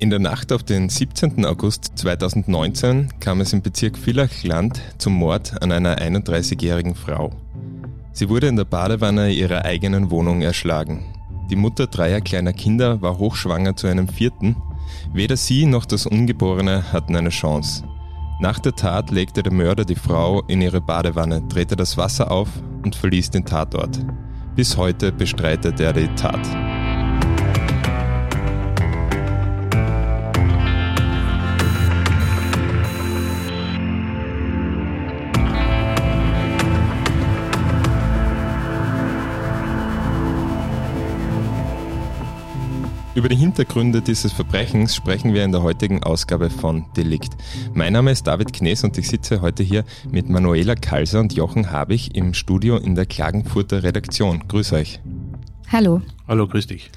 In der Nacht auf den 17. August 2019 kam es im Bezirk Villach-Land zum Mord an einer 31-jährigen Frau. Sie wurde in der Badewanne ihrer eigenen Wohnung erschlagen. Die Mutter dreier kleiner Kinder war hochschwanger zu einem vierten. Weder sie noch das Ungeborene hatten eine Chance. Nach der Tat legte der Mörder die Frau in ihre Badewanne, drehte das Wasser auf und verließ den Tatort. Bis heute bestreitet er die Tat. Über die Hintergründe dieses Verbrechens sprechen wir in der heutigen Ausgabe von Delikt. Mein Name ist David Knees und ich sitze heute hier mit Manuela Kalser und Jochen Habich im Studio in der Klagenfurter Redaktion. Grüß euch. Hallo. Hallo, grüß dich.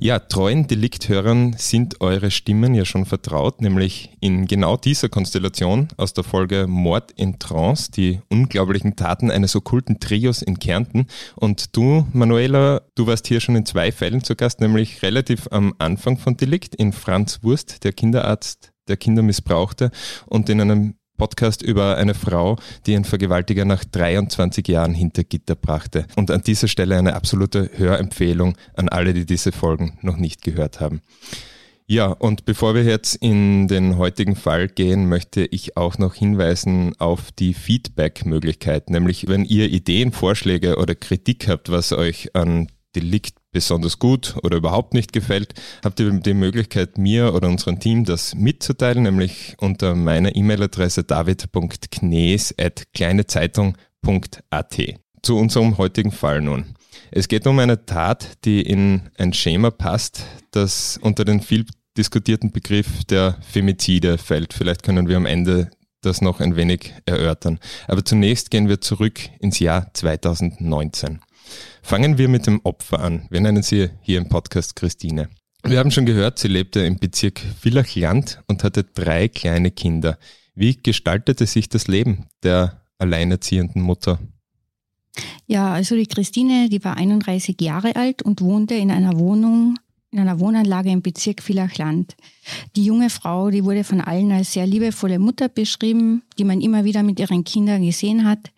Ja, treuen Delikthörern sind eure Stimmen ja schon vertraut, nämlich in genau dieser Konstellation aus der Folge Mord in Trance, die unglaublichen Taten eines okkulten Trios in Kärnten. Und du, Manuela, du warst hier schon in zwei Fällen zu Gast, nämlich relativ am Anfang von Delikt in Franz Wurst, der Kinderarzt, der Kinder missbrauchte, und in einem Podcast über eine Frau, die ihren Vergewaltiger nach 23 Jahren hinter Gitter brachte. Und an dieser Stelle eine absolute Hörempfehlung an alle, die diese Folgen noch nicht gehört haben. Ja, und bevor wir jetzt in den heutigen Fall gehen, möchte ich auch noch hinweisen auf die Feedback-Möglichkeit. Nämlich, wenn ihr Ideen, Vorschläge oder Kritik habt, was euch an Delikt besonders gut oder überhaupt nicht gefällt, habt ihr die Möglichkeit, mir oder unserem Team das mitzuteilen, nämlich unter meiner E-Mail-Adresse david.knees.kleinezeitung.at. Zu unserem heutigen Fall nun. Es geht um eine Tat, die in ein Schema passt, das unter den viel diskutierten Begriff der Femizide fällt. Vielleicht können wir am Ende das noch ein wenig erörtern. Aber zunächst gehen wir zurück ins Jahr 2019. Fangen wir mit dem Opfer an. Wir nennen sie hier im Podcast Christine. Wir haben schon gehört, sie lebte im Bezirk Villachland und hatte drei kleine Kinder. Wie gestaltete sich das Leben der alleinerziehenden Mutter? Ja, also die Christine, die war 31 Jahre alt und wohnte in einer Wohnung in einer Wohnanlage im Bezirk Villachland. Die junge Frau, die wurde von allen als sehr liebevolle Mutter beschrieben, die man immer wieder mit ihren Kindern gesehen hat.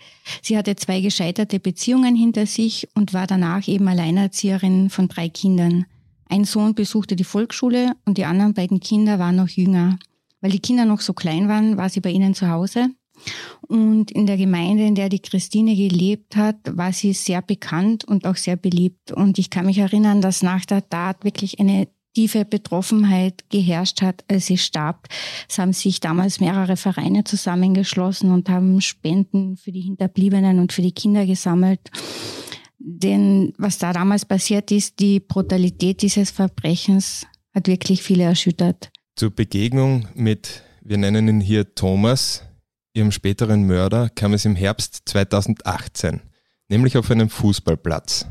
Sie hatte zwei gescheiterte Beziehungen hinter sich und war danach eben Alleinerzieherin von drei Kindern. Ein Sohn besuchte die Volksschule und die anderen beiden Kinder waren noch jünger. Weil die Kinder noch so klein waren, war sie bei ihnen zu Hause. Und in der Gemeinde, in der die Christine gelebt hat, war sie sehr bekannt und auch sehr beliebt. Und ich kann mich erinnern, dass nach der Tat wirklich eine tiefe Betroffenheit geherrscht hat, als sie starb. Es haben sich damals mehrere Vereine zusammengeschlossen und haben Spenden für die Hinterbliebenen und für die Kinder gesammelt. Denn was da damals passiert ist, die Brutalität dieses Verbrechens hat wirklich viele erschüttert. Zur Begegnung mit, wir nennen ihn hier Thomas, ihrem späteren Mörder kam es im Herbst 2018, nämlich auf einem Fußballplatz.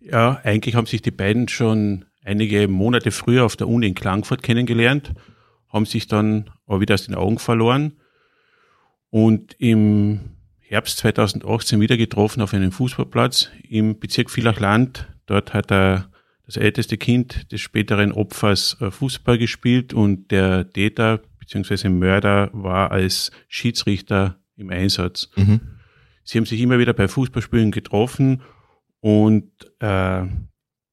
Ja, eigentlich haben sich die beiden schon einige Monate früher auf der Uni in Klagenfurt kennengelernt, haben sich dann aber wieder aus den Augen verloren und im Herbst 2018 wieder getroffen auf einem Fußballplatz im Bezirk Villachland. Dort hat er das älteste Kind des späteren Opfers äh, Fußball gespielt und der Täter beziehungsweise Mörder war als Schiedsrichter im Einsatz. Mhm. Sie haben sich immer wieder bei Fußballspielen getroffen und äh,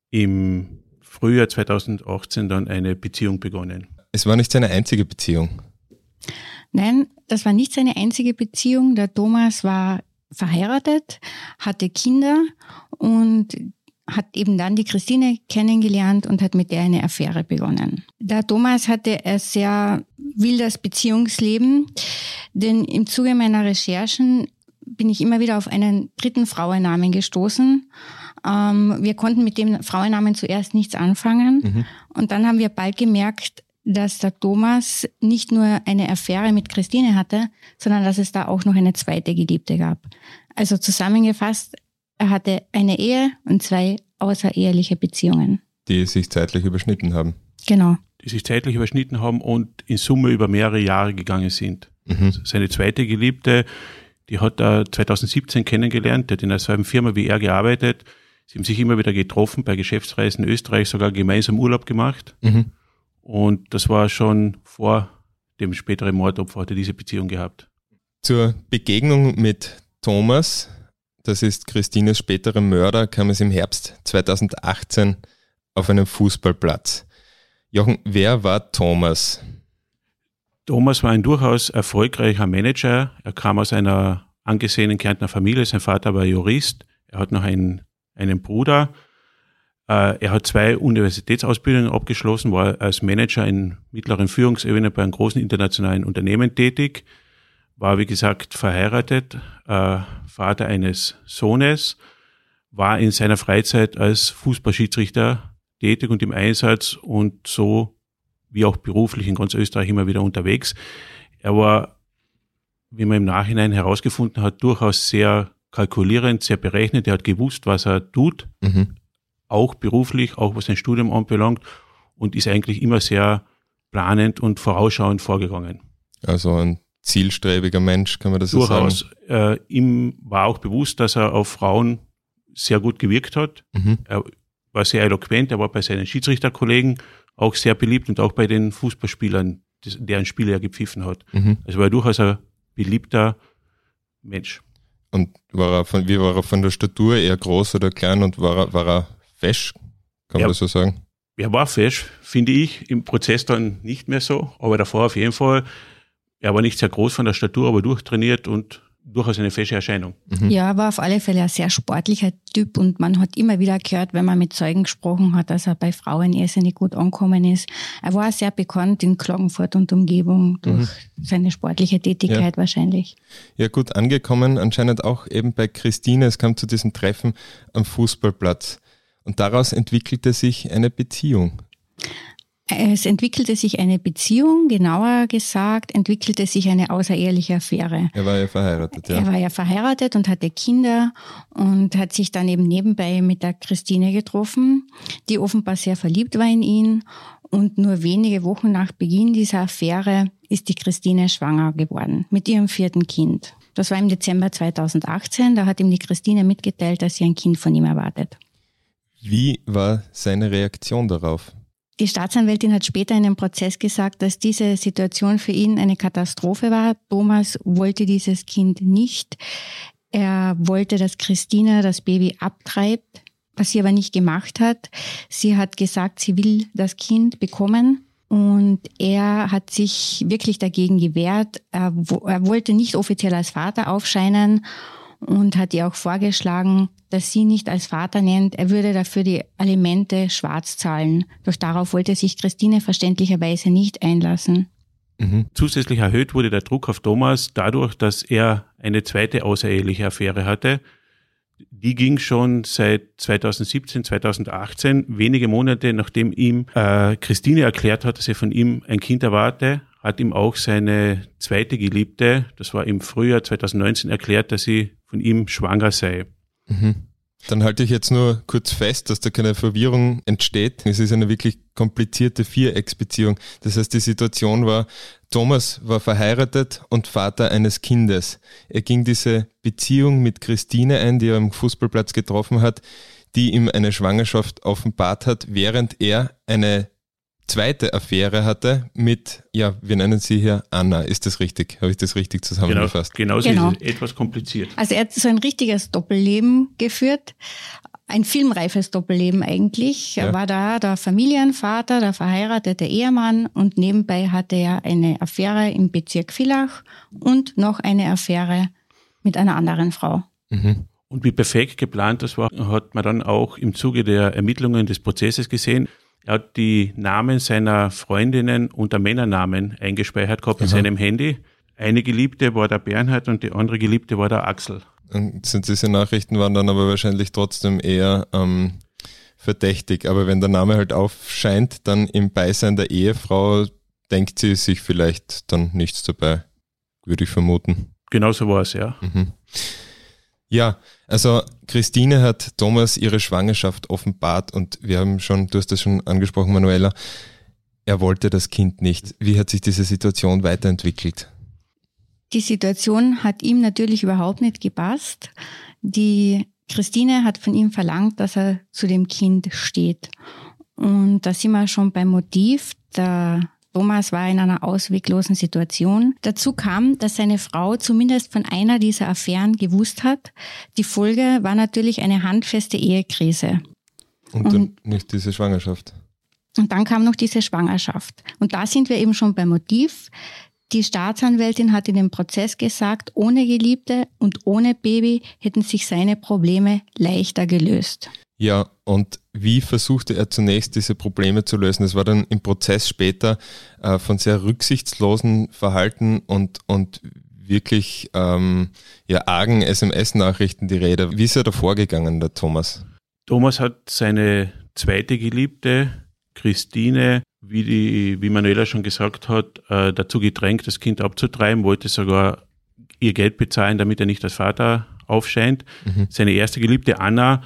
im Frühjahr 2018 dann eine Beziehung begonnen. Es war nicht seine einzige Beziehung. Nein, das war nicht seine einzige Beziehung. Der Thomas war verheiratet, hatte Kinder und hat eben dann die Christine kennengelernt und hat mit der eine Affäre begonnen. Der Thomas hatte ein sehr wildes Beziehungsleben, denn im Zuge meiner Recherchen bin ich immer wieder auf einen dritten Frauennamen gestoßen. Ähm, wir konnten mit dem Frauennamen zuerst nichts anfangen mhm. und dann haben wir bald gemerkt, dass der Thomas nicht nur eine Affäre mit Christine hatte, sondern dass es da auch noch eine zweite Geliebte gab. Also zusammengefasst, er hatte eine Ehe und zwei außereheliche Beziehungen. Die sich zeitlich überschnitten haben. Genau. Die sich zeitlich überschnitten haben und in Summe über mehrere Jahre gegangen sind. Mhm. Seine zweite Geliebte, die hat er 2017 kennengelernt, die hat in derselben Firma wie er gearbeitet. Sie haben sich immer wieder getroffen, bei Geschäftsreisen in Österreich sogar gemeinsam Urlaub gemacht. Mhm. Und das war schon vor dem späteren Mordopfer, hat er diese Beziehung gehabt. Zur Begegnung mit Thomas, das ist Christines späterer Mörder, kam es im Herbst 2018 auf einem Fußballplatz. Jochen, wer war Thomas? Thomas war ein durchaus erfolgreicher Manager. Er kam aus einer angesehenen Kärntner Familie. Sein Vater war Jurist. Er hat noch einen, einen Bruder. Äh, er hat zwei Universitätsausbildungen abgeschlossen, war als Manager in mittleren Führungsebene bei einem großen internationalen Unternehmen tätig, war wie gesagt verheiratet, äh, Vater eines Sohnes, war in seiner Freizeit als Fußballschiedsrichter tätig und im Einsatz und so wie auch beruflich in ganz Österreich immer wieder unterwegs. Er war, wie man im Nachhinein herausgefunden hat, durchaus sehr kalkulierend, sehr berechnet. Er hat gewusst, was er tut, mhm. auch beruflich, auch was sein Studium anbelangt und ist eigentlich immer sehr planend und vorausschauend vorgegangen. Also ein zielstrebiger Mensch, kann man das Durchaus. so sagen? Durchaus. Äh, ihm war auch bewusst, dass er auf Frauen sehr gut gewirkt hat. Mhm. Er war sehr eloquent, er war bei seinen Schiedsrichterkollegen auch sehr beliebt und auch bei den Fußballspielern, deren Spiele er gepfiffen hat. Mhm. Also war er durchaus ein beliebter Mensch. Und war er von, wie war er von der Statur eher groß oder klein und war er, war er fesch? Kann man das so sagen? Er war fesch, finde ich, im Prozess dann nicht mehr so, aber davor auf jeden Fall. Er war nicht sehr groß von der Statur, aber durchtrainiert und durchaus eine fesche Erscheinung. Mhm. Ja, war auf alle Fälle ein sehr sportlicher Typ und man hat immer wieder gehört, wenn man mit Zeugen gesprochen hat, dass er bei Frauen irrsinnig gut angekommen ist. Er war sehr bekannt in Klagenfurt und Umgebung durch mhm. seine sportliche Tätigkeit ja. wahrscheinlich. Ja, gut angekommen, anscheinend auch eben bei Christine. Es kam zu diesem Treffen am Fußballplatz und daraus entwickelte sich eine Beziehung. Es entwickelte sich eine Beziehung, genauer gesagt, entwickelte sich eine außereheliche Affäre. Er war ja verheiratet, ja. Er war ja verheiratet und hatte Kinder und hat sich dann eben nebenbei mit der Christine getroffen, die offenbar sehr verliebt war in ihn. Und nur wenige Wochen nach Beginn dieser Affäre ist die Christine schwanger geworden mit ihrem vierten Kind. Das war im Dezember 2018. Da hat ihm die Christine mitgeteilt, dass sie ein Kind von ihm erwartet. Wie war seine Reaktion darauf? Die Staatsanwältin hat später in dem Prozess gesagt, dass diese Situation für ihn eine Katastrophe war. Thomas wollte dieses Kind nicht. Er wollte, dass Christina das Baby abtreibt, was sie aber nicht gemacht hat. Sie hat gesagt, sie will das Kind bekommen. Und er hat sich wirklich dagegen gewehrt. Er, er wollte nicht offiziell als Vater aufscheinen und hat ihr auch vorgeschlagen, dass sie nicht als Vater nennt. Er würde dafür die Alimente schwarz zahlen. Doch darauf wollte sich Christine verständlicherweise nicht einlassen. Mhm. Zusätzlich erhöht wurde der Druck auf Thomas dadurch, dass er eine zweite außereheliche Affäre hatte. Die ging schon seit 2017, 2018, wenige Monate nachdem ihm äh, Christine erklärt hat, dass er von ihm ein Kind erwarte, hat ihm auch seine zweite Geliebte, das war im Frühjahr 2019, erklärt, dass sie von ihm schwanger sei. Mhm. Dann halte ich jetzt nur kurz fest, dass da keine Verwirrung entsteht. Es ist eine wirklich komplizierte Vierecksbeziehung. Das heißt, die Situation war, Thomas war verheiratet und Vater eines Kindes. Er ging diese Beziehung mit Christine ein, die er am Fußballplatz getroffen hat, die ihm eine Schwangerschaft offenbart hat, während er eine zweite Affäre hatte mit, ja, wir nennen sie hier Anna. Ist das richtig? Habe ich das richtig zusammengefasst? Genau, genau, genau. ist es etwas kompliziert. Also er hat so ein richtiges Doppelleben geführt. Ein filmreifes Doppelleben eigentlich. Er ja. war da der Familienvater, der verheiratete Ehemann und nebenbei hatte er eine Affäre im Bezirk Villach und noch eine Affäre mit einer anderen Frau. Mhm. Und wie perfekt geplant das war, hat man dann auch im Zuge der Ermittlungen des Prozesses gesehen. Er hat die Namen seiner Freundinnen unter Männernamen eingespeichert gehabt in seinem Handy. Eine Geliebte war der Bernhard und die andere Geliebte war der Axel. Und diese Nachrichten waren dann aber wahrscheinlich trotzdem eher ähm, verdächtig. Aber wenn der Name halt aufscheint, dann im Beisein der Ehefrau denkt sie sich vielleicht dann nichts dabei, würde ich vermuten. Genau so war es, ja. Mhm. Ja, also Christine hat Thomas ihre Schwangerschaft offenbart und wir haben schon, du hast das schon angesprochen, Manuela, er wollte das Kind nicht. Wie hat sich diese Situation weiterentwickelt? Die Situation hat ihm natürlich überhaupt nicht gepasst. Die Christine hat von ihm verlangt, dass er zu dem Kind steht. Und da sind wir schon beim Motiv. der Thomas war in einer ausweglosen Situation. Dazu kam, dass seine Frau zumindest von einer dieser Affären gewusst hat. Die Folge war natürlich eine handfeste Ehekrise. Und dann und, nicht diese Schwangerschaft. Und dann kam noch diese Schwangerschaft. Und da sind wir eben schon beim Motiv. Die Staatsanwältin hat in dem Prozess gesagt, ohne Geliebte und ohne Baby hätten sich seine Probleme leichter gelöst. Ja, und wie versuchte er zunächst diese Probleme zu lösen? Es war dann im Prozess später äh, von sehr rücksichtslosen Verhalten und, und wirklich ähm, ja, argen SMS-Nachrichten die Rede. Wie ist er da vorgegangen, der Thomas? Thomas hat seine zweite Geliebte, Christine, wie, die, wie Manuela schon gesagt hat, äh, dazu gedrängt, das Kind abzutreiben, wollte sogar ihr Geld bezahlen, damit er nicht als Vater aufscheint. Mhm. Seine erste Geliebte Anna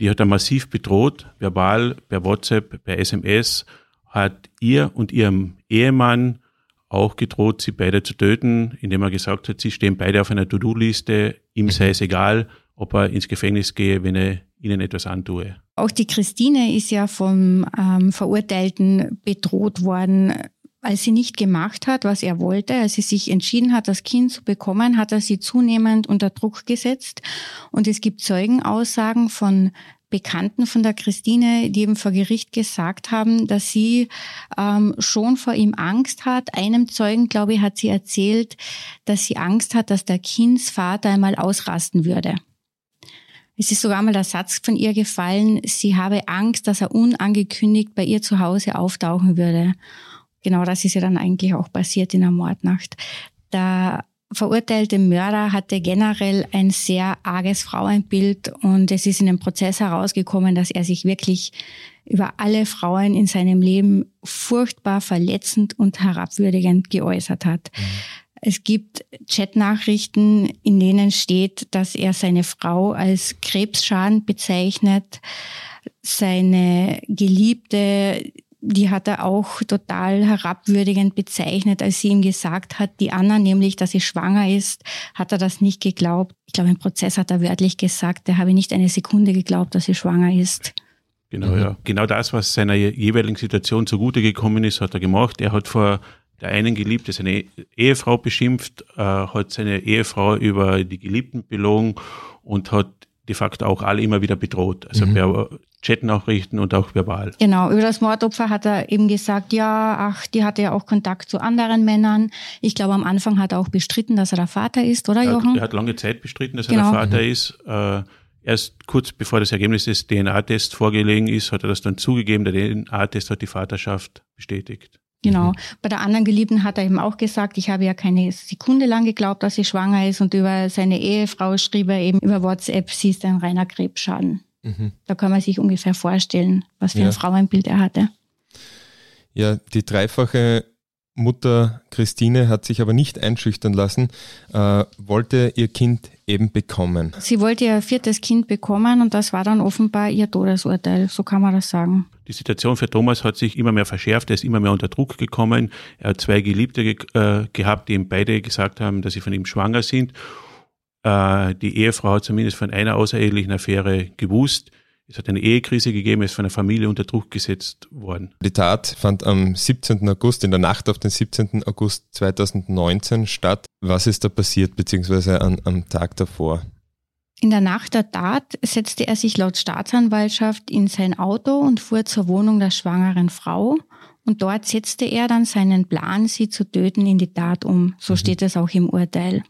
die hat er massiv bedroht, verbal, per WhatsApp, per SMS, hat ihr und ihrem Ehemann auch gedroht, sie beide zu töten, indem er gesagt hat, sie stehen beide auf einer To-Do-Liste, ihm sei es egal, ob er ins Gefängnis gehe, wenn er ihnen etwas antue. Auch die Christine ist ja vom ähm, Verurteilten bedroht worden als sie nicht gemacht hat, was er wollte, als sie sich entschieden hat, das Kind zu bekommen, hat er sie zunehmend unter Druck gesetzt. Und es gibt Zeugenaussagen von Bekannten von der Christine, die eben vor Gericht gesagt haben, dass sie ähm, schon vor ihm Angst hat. Einem Zeugen, glaube ich, hat sie erzählt, dass sie Angst hat, dass der Kindsvater einmal ausrasten würde. Es ist sogar mal der Satz von ihr gefallen, sie habe Angst, dass er unangekündigt bei ihr zu Hause auftauchen würde genau das ist ja dann eigentlich auch passiert in der Mordnacht. Der verurteilte Mörder hatte generell ein sehr arges Frauenbild und es ist in dem Prozess herausgekommen, dass er sich wirklich über alle Frauen in seinem Leben furchtbar verletzend und herabwürdigend geäußert hat. Mhm. Es gibt Chatnachrichten, in denen steht, dass er seine Frau als Krebsschaden bezeichnet, seine Geliebte die hat er auch total herabwürdigend bezeichnet, als sie ihm gesagt hat, die Anna nämlich, dass sie schwanger ist, hat er das nicht geglaubt. Ich glaube, im Prozess hat er wörtlich gesagt, er habe nicht eine Sekunde geglaubt, dass sie schwanger ist. Genau, mhm. ja. Genau das, was seiner jeweiligen Situation zugute gekommen ist, hat er gemacht. Er hat vor der einen Geliebte seine Ehefrau beschimpft, äh, hat seine Ehefrau über die Geliebten belogen und hat de facto auch alle immer wieder bedroht. Also mhm. Chatnachrichten und auch verbal. Genau, über das Mordopfer hat er eben gesagt, ja, ach, die hatte ja auch Kontakt zu anderen Männern. Ich glaube, am Anfang hat er auch bestritten, dass er der Vater ist, oder er Jochen? Hat, er hat lange Zeit bestritten, dass genau. er der Vater mhm. ist. Äh, erst kurz bevor das Ergebnis des DNA-Tests vorgelegen ist, hat er das dann zugegeben. Der DNA-Test hat die Vaterschaft bestätigt. Genau. Mhm. Bei der anderen Geliebten hat er eben auch gesagt, ich habe ja keine Sekunde lang geglaubt, dass sie schwanger ist und über seine Ehefrau schrieb er eben über WhatsApp, sie ist ein reiner Krebsschaden. Mhm. Da kann man sich ungefähr vorstellen, was für ja. ein Frauenbild er hatte. Ja, die dreifache Mutter Christine hat sich aber nicht einschüchtern lassen, äh, wollte ihr Kind eben bekommen. Sie wollte ihr viertes Kind bekommen und das war dann offenbar ihr Todesurteil, so kann man das sagen. Die Situation für Thomas hat sich immer mehr verschärft, er ist immer mehr unter Druck gekommen. Er hat zwei Geliebte ge äh, gehabt, die ihm beide gesagt haben, dass sie von ihm schwanger sind. Äh, die Ehefrau hat zumindest von einer außerehelichen Affäre gewusst. Es hat eine Ehekrise gegeben, er ist von der Familie unter Druck gesetzt worden. Die Tat fand am 17. August, in der Nacht auf den 17. August 2019 statt. Was ist da passiert, beziehungsweise an, am Tag davor? In der Nacht der Tat setzte er sich laut Staatsanwaltschaft in sein Auto und fuhr zur Wohnung der schwangeren Frau. Und dort setzte er dann seinen Plan, sie zu töten, in die Tat um. So mhm. steht es auch im Urteil.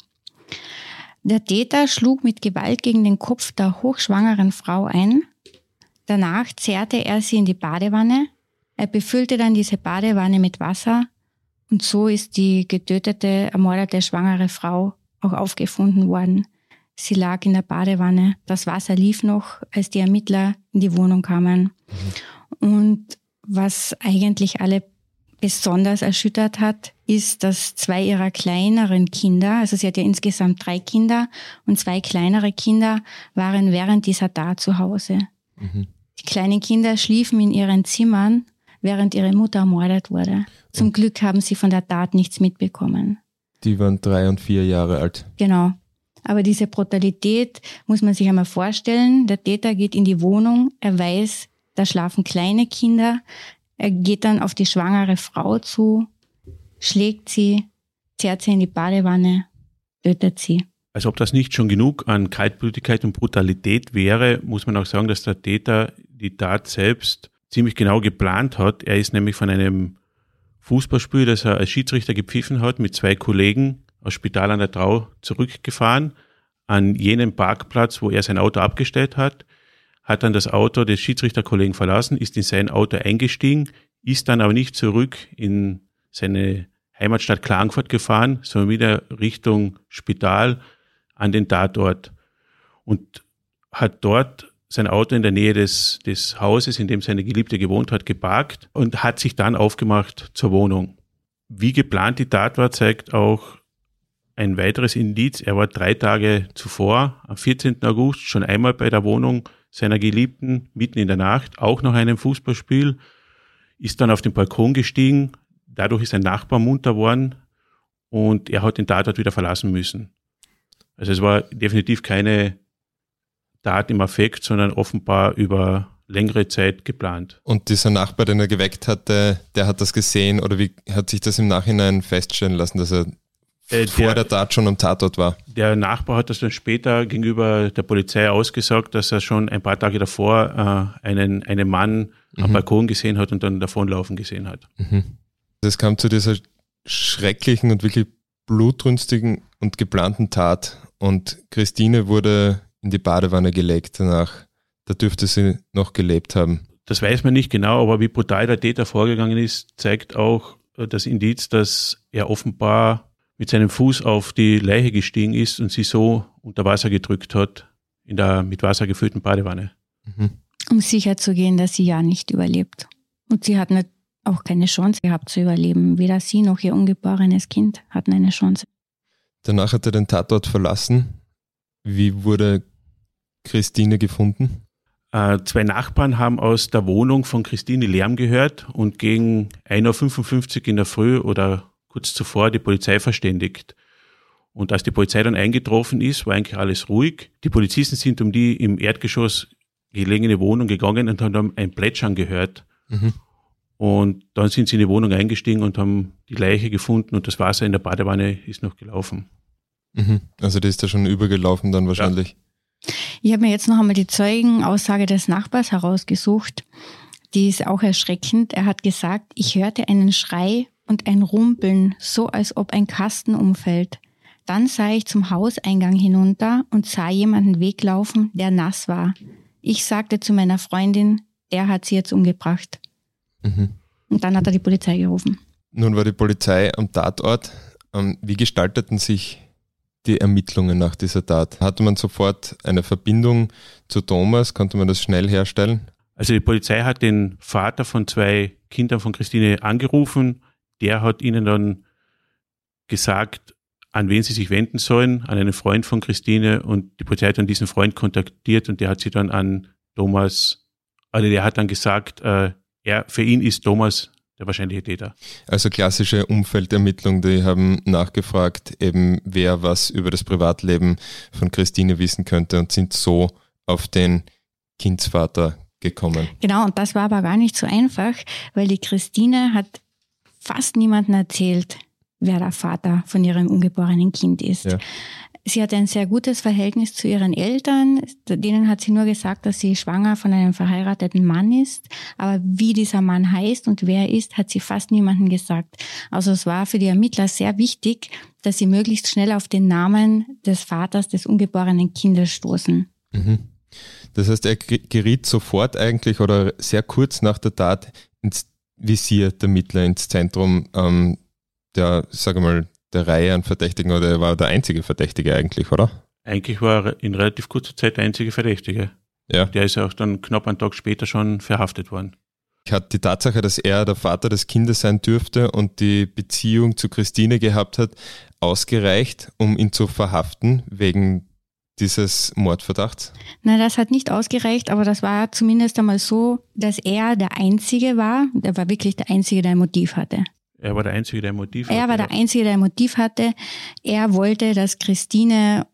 Der Täter schlug mit Gewalt gegen den Kopf der hochschwangeren Frau ein Danach zerrte er sie in die Badewanne. Er befüllte dann diese Badewanne mit Wasser und so ist die getötete, ermordete schwangere Frau auch aufgefunden worden. Sie lag in der Badewanne. Das Wasser lief noch, als die Ermittler in die Wohnung kamen. Mhm. Und was eigentlich alle besonders erschüttert hat, ist, dass zwei ihrer kleineren Kinder, also sie hat ja insgesamt drei Kinder und zwei kleinere Kinder waren während dieser Tat zu Hause. Mhm. Die kleinen Kinder schliefen in ihren Zimmern, während ihre Mutter ermordet wurde. Zum Glück haben sie von der Tat nichts mitbekommen. Die waren drei und vier Jahre alt. Genau. Aber diese Brutalität muss man sich einmal vorstellen. Der Täter geht in die Wohnung, er weiß, da schlafen kleine Kinder. Er geht dann auf die schwangere Frau zu, schlägt sie, zerrt sie in die Badewanne, tötet sie. Als ob das nicht schon genug an Kaltblütigkeit und Brutalität wäre, muss man auch sagen, dass der Täter die Tat selbst ziemlich genau geplant hat. Er ist nämlich von einem Fußballspiel, das er als Schiedsrichter gepfiffen hat, mit zwei Kollegen aus Spital an der Trau zurückgefahren an jenen Parkplatz, wo er sein Auto abgestellt hat, hat dann das Auto des Schiedsrichterkollegen verlassen, ist in sein Auto eingestiegen, ist dann aber nicht zurück in seine Heimatstadt Klagenfurt gefahren, sondern wieder Richtung Spital an den Tatort und hat dort sein Auto in der Nähe des, des Hauses, in dem seine Geliebte gewohnt hat, geparkt und hat sich dann aufgemacht zur Wohnung. Wie geplant die Tat war, zeigt auch ein weiteres Indiz. Er war drei Tage zuvor, am 14. August, schon einmal bei der Wohnung seiner Geliebten, mitten in der Nacht, auch nach einem Fußballspiel, ist dann auf den Balkon gestiegen. Dadurch ist ein Nachbar munter worden und er hat den Tatort wieder verlassen müssen. Also es war definitiv keine Tat im Affekt, sondern offenbar über längere Zeit geplant. Und dieser Nachbar, den er geweckt hatte, der hat das gesehen oder wie hat sich das im Nachhinein feststellen lassen, dass er äh, vor der, der Tat schon am Tatort war? Der Nachbar hat das dann später gegenüber der Polizei ausgesagt, dass er schon ein paar Tage davor äh, einen, einen Mann mhm. am Balkon gesehen hat und dann davonlaufen gesehen hat. Mhm. Es kam zu dieser schrecklichen und wirklich blutrünstigen und geplanten Tat und Christine wurde in die Badewanne gelegt danach. Da dürfte sie noch gelebt haben. Das weiß man nicht genau, aber wie brutal der Täter vorgegangen ist, zeigt auch äh, das Indiz, dass er offenbar mit seinem Fuß auf die Leiche gestiegen ist und sie so unter Wasser gedrückt hat in der mit Wasser gefüllten Badewanne. Mhm. Um sicher zu gehen, dass sie ja nicht überlebt. Und sie hat nicht, auch keine Chance gehabt zu überleben. Weder sie noch ihr ungeborenes Kind hatten eine Chance. Danach hat er den Tatort verlassen. Wie wurde Christine gefunden? Äh, zwei Nachbarn haben aus der Wohnung von Christine Lärm gehört und gegen 1.55 Uhr in der Früh oder kurz zuvor die Polizei verständigt. Und als die Polizei dann eingetroffen ist, war eigentlich alles ruhig. Die Polizisten sind um die im Erdgeschoss gelegene Wohnung gegangen und haben ein Plätschern gehört. Mhm. Und dann sind sie in die Wohnung eingestiegen und haben die Leiche gefunden und das Wasser in der Badewanne ist noch gelaufen. Mhm. Also die ist da schon übergelaufen dann wahrscheinlich. Ja. Ich habe mir jetzt noch einmal die Zeugenaussage des Nachbars herausgesucht. Die ist auch erschreckend. Er hat gesagt, ich hörte einen Schrei und ein Rumpeln, so als ob ein Kasten umfällt. Dann sah ich zum Hauseingang hinunter und sah jemanden weglaufen, der nass war. Ich sagte zu meiner Freundin, der hat sie jetzt umgebracht. Mhm. Und dann hat er die Polizei gerufen. Nun war die Polizei am Tatort. Ähm, wie gestalteten sich die Ermittlungen nach dieser Tat? Hatte man sofort eine Verbindung zu Thomas? Konnte man das schnell herstellen? Also die Polizei hat den Vater von zwei Kindern von Christine angerufen. Der hat ihnen dann gesagt, an wen sie sich wenden sollen, an einen Freund von Christine und die Polizei hat dann diesen Freund kontaktiert und der hat sie dann an Thomas, also der hat dann gesagt, äh, er, für ihn ist Thomas der wahrscheinliche Täter. Also klassische Umfeldermittlung, die haben nachgefragt, eben wer was über das Privatleben von Christine wissen könnte und sind so auf den Kindsvater gekommen. Genau, und das war aber gar nicht so einfach, weil die Christine hat fast niemandem erzählt, wer der Vater von ihrem ungeborenen Kind ist. Ja. Sie hat ein sehr gutes Verhältnis zu ihren Eltern. Denen hat sie nur gesagt, dass sie schwanger von einem verheirateten Mann ist. Aber wie dieser Mann heißt und wer er ist, hat sie fast niemandem gesagt. Also es war für die Ermittler sehr wichtig, dass sie möglichst schnell auf den Namen des Vaters des ungeborenen Kindes stoßen. Mhm. Das heißt, er geriet sofort eigentlich oder sehr kurz nach der Tat ins Visier der Ermittler, ins Zentrum ähm, der, sage mal, der Reihe an Verdächtigen oder er war der einzige Verdächtige eigentlich, oder? Eigentlich war er in relativ kurzer Zeit der einzige Verdächtige. Ja. Der ist ja auch dann knapp einen Tag später schon verhaftet worden. Hat die Tatsache, dass er der Vater des Kindes sein dürfte und die Beziehung zu Christine gehabt hat, ausgereicht, um ihn zu verhaften wegen dieses Mordverdachts? Nein, das hat nicht ausgereicht, aber das war zumindest einmal so, dass er der Einzige war, der war wirklich der Einzige, der ein Motiv hatte. Er war der Einzige, der ein Motiv hatte. Er war der Einzige, der ein Motiv hatte. Er wollte, dass Christine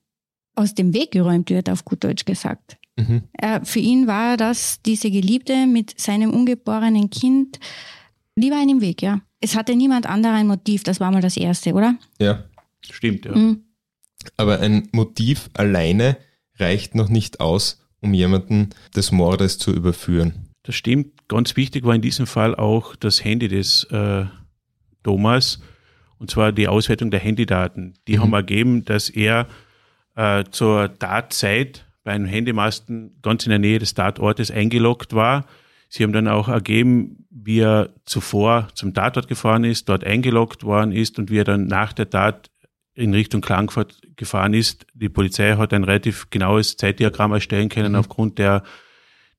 aus dem Weg geräumt wird, auf gut Deutsch gesagt. Mhm. Er, für ihn war das diese Geliebte mit seinem ungeborenen Kind, die war ihm im Weg, ja. Es hatte niemand anderer ein Motiv, das war mal das Erste, oder? Ja. Stimmt, ja. Mhm. Aber ein Motiv alleine reicht noch nicht aus, um jemanden des Mordes zu überführen. Das stimmt. Ganz wichtig war in diesem Fall auch das Handy des äh, Thomas, und zwar die Auswertung der Handydaten. Die mhm. haben ergeben, dass er äh, zur Tatzeit bei einem Handymasten ganz in der Nähe des Tatortes eingeloggt war. Sie haben dann auch ergeben, wie er zuvor zum Tatort gefahren ist, dort eingeloggt worden ist und wie er dann nach der Tat in Richtung Klagenfurt gefahren ist. Die Polizei hat ein relativ genaues Zeitdiagramm erstellen können mhm. aufgrund der,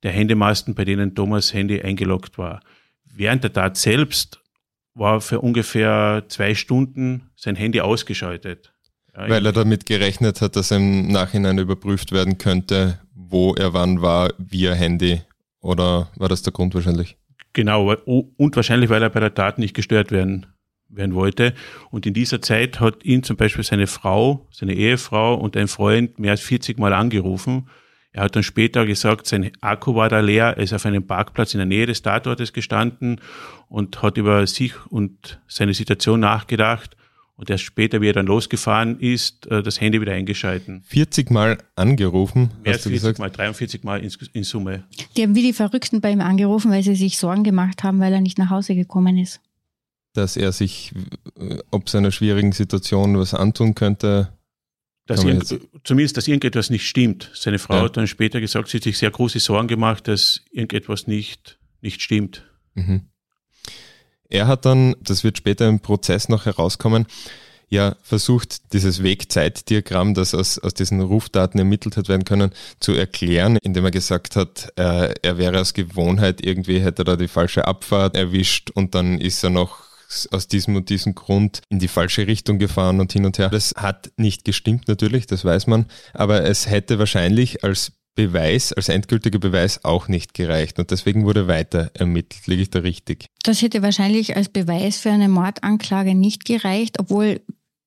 der Handymasten, bei denen Thomas Handy eingeloggt war. Während der Tat selbst war für ungefähr zwei Stunden sein Handy ausgeschaltet. Ja, Weil er damit gerechnet hat, dass im Nachhinein überprüft werden könnte, wo er wann war, via Handy. Oder war das der Grund wahrscheinlich? Genau, und wahrscheinlich, weil er bei der Tat nicht gestört werden werden wollte. Und in dieser Zeit hat ihn zum Beispiel seine Frau, seine Ehefrau und ein Freund mehr als 40 Mal angerufen. Er hat dann später gesagt, sein Akku war da leer, er ist auf einem Parkplatz in der Nähe des Tatortes gestanden und hat über sich und seine Situation nachgedacht. Und erst später, wie er dann losgefahren ist, äh, das Handy wieder eingeschalten. 40 Mal angerufen, Mehr hast du 40 gesagt? Mal, 43 Mal in, in Summe. Die haben wie die Verrückten bei ihm angerufen, weil sie sich Sorgen gemacht haben, weil er nicht nach Hause gekommen ist dass er sich äh, ob seiner schwierigen Situation was antun könnte. Dass zumindest, dass irgendetwas nicht stimmt. Seine Frau ja. hat dann später gesagt, sie hat sich sehr große Sorgen gemacht, dass irgendetwas nicht, nicht stimmt. Mhm. Er hat dann, das wird später im Prozess noch herauskommen, ja versucht, dieses Wegzeitdiagramm, das aus, aus diesen Rufdaten ermittelt hat werden können, zu erklären, indem er gesagt hat, äh, er wäre aus Gewohnheit irgendwie, hätte er da die falsche Abfahrt erwischt und dann ist er noch aus diesem und diesem Grund in die falsche Richtung gefahren und hin und her. Das hat nicht gestimmt natürlich, das weiß man, aber es hätte wahrscheinlich als Beweis, als endgültiger Beweis auch nicht gereicht und deswegen wurde weiter ermittelt. Liege ich da richtig? Das hätte wahrscheinlich als Beweis für eine Mordanklage nicht gereicht, obwohl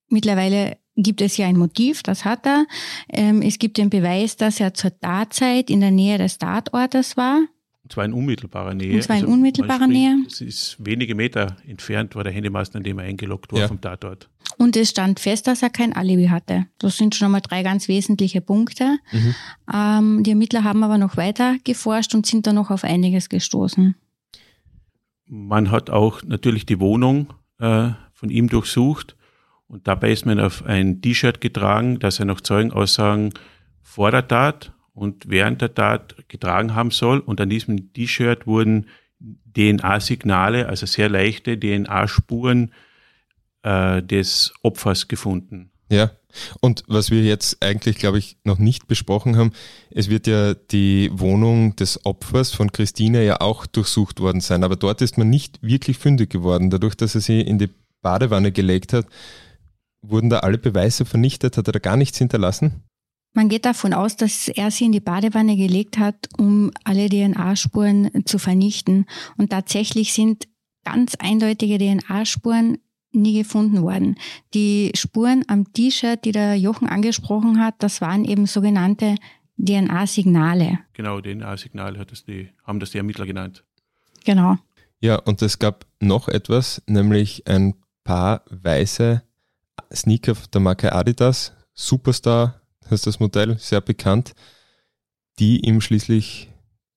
mittlerweile gibt es ja ein Motiv, das hat er. Ähm, es gibt den Beweis, dass er zur Tatzeit in der Nähe des Tatortes war. Und zwar in unmittelbarer Nähe. Und zwar in also unmittelbarer spricht, Nähe. Es ist wenige Meter entfernt, war der Handymasten, an dem er eingeloggt war ja. vom Tatort. Und es stand fest, dass er kein Alibi hatte. Das sind schon einmal drei ganz wesentliche Punkte. Mhm. Ähm, die Ermittler haben aber noch weiter geforscht und sind da noch auf einiges gestoßen. Man hat auch natürlich die Wohnung äh, von ihm durchsucht und dabei ist man auf ein T-Shirt getragen, das er nach Zeugenaussagen vor der Tat und während der Tat getragen haben soll. Und an diesem T-Shirt wurden DNA-Signale, also sehr leichte DNA-Spuren äh, des Opfers gefunden. Ja, und was wir jetzt eigentlich, glaube ich, noch nicht besprochen haben, es wird ja die Wohnung des Opfers von Christine ja auch durchsucht worden sein, aber dort ist man nicht wirklich fündig geworden. Dadurch, dass er sie in die Badewanne gelegt hat, wurden da alle Beweise vernichtet, hat er da gar nichts hinterlassen? Man geht davon aus, dass er sie in die Badewanne gelegt hat, um alle DNA-Spuren zu vernichten. Und tatsächlich sind ganz eindeutige DNA-Spuren nie gefunden worden. Die Spuren am T-Shirt, die der Jochen angesprochen hat, das waren eben sogenannte DNA-Signale. Genau, DNA-Signale hat das die, haben das die Ermittler genannt. Genau. Ja, und es gab noch etwas, nämlich ein paar weiße Sneaker der Marke Adidas, Superstar heißt das Modell, sehr bekannt, die ihm schließlich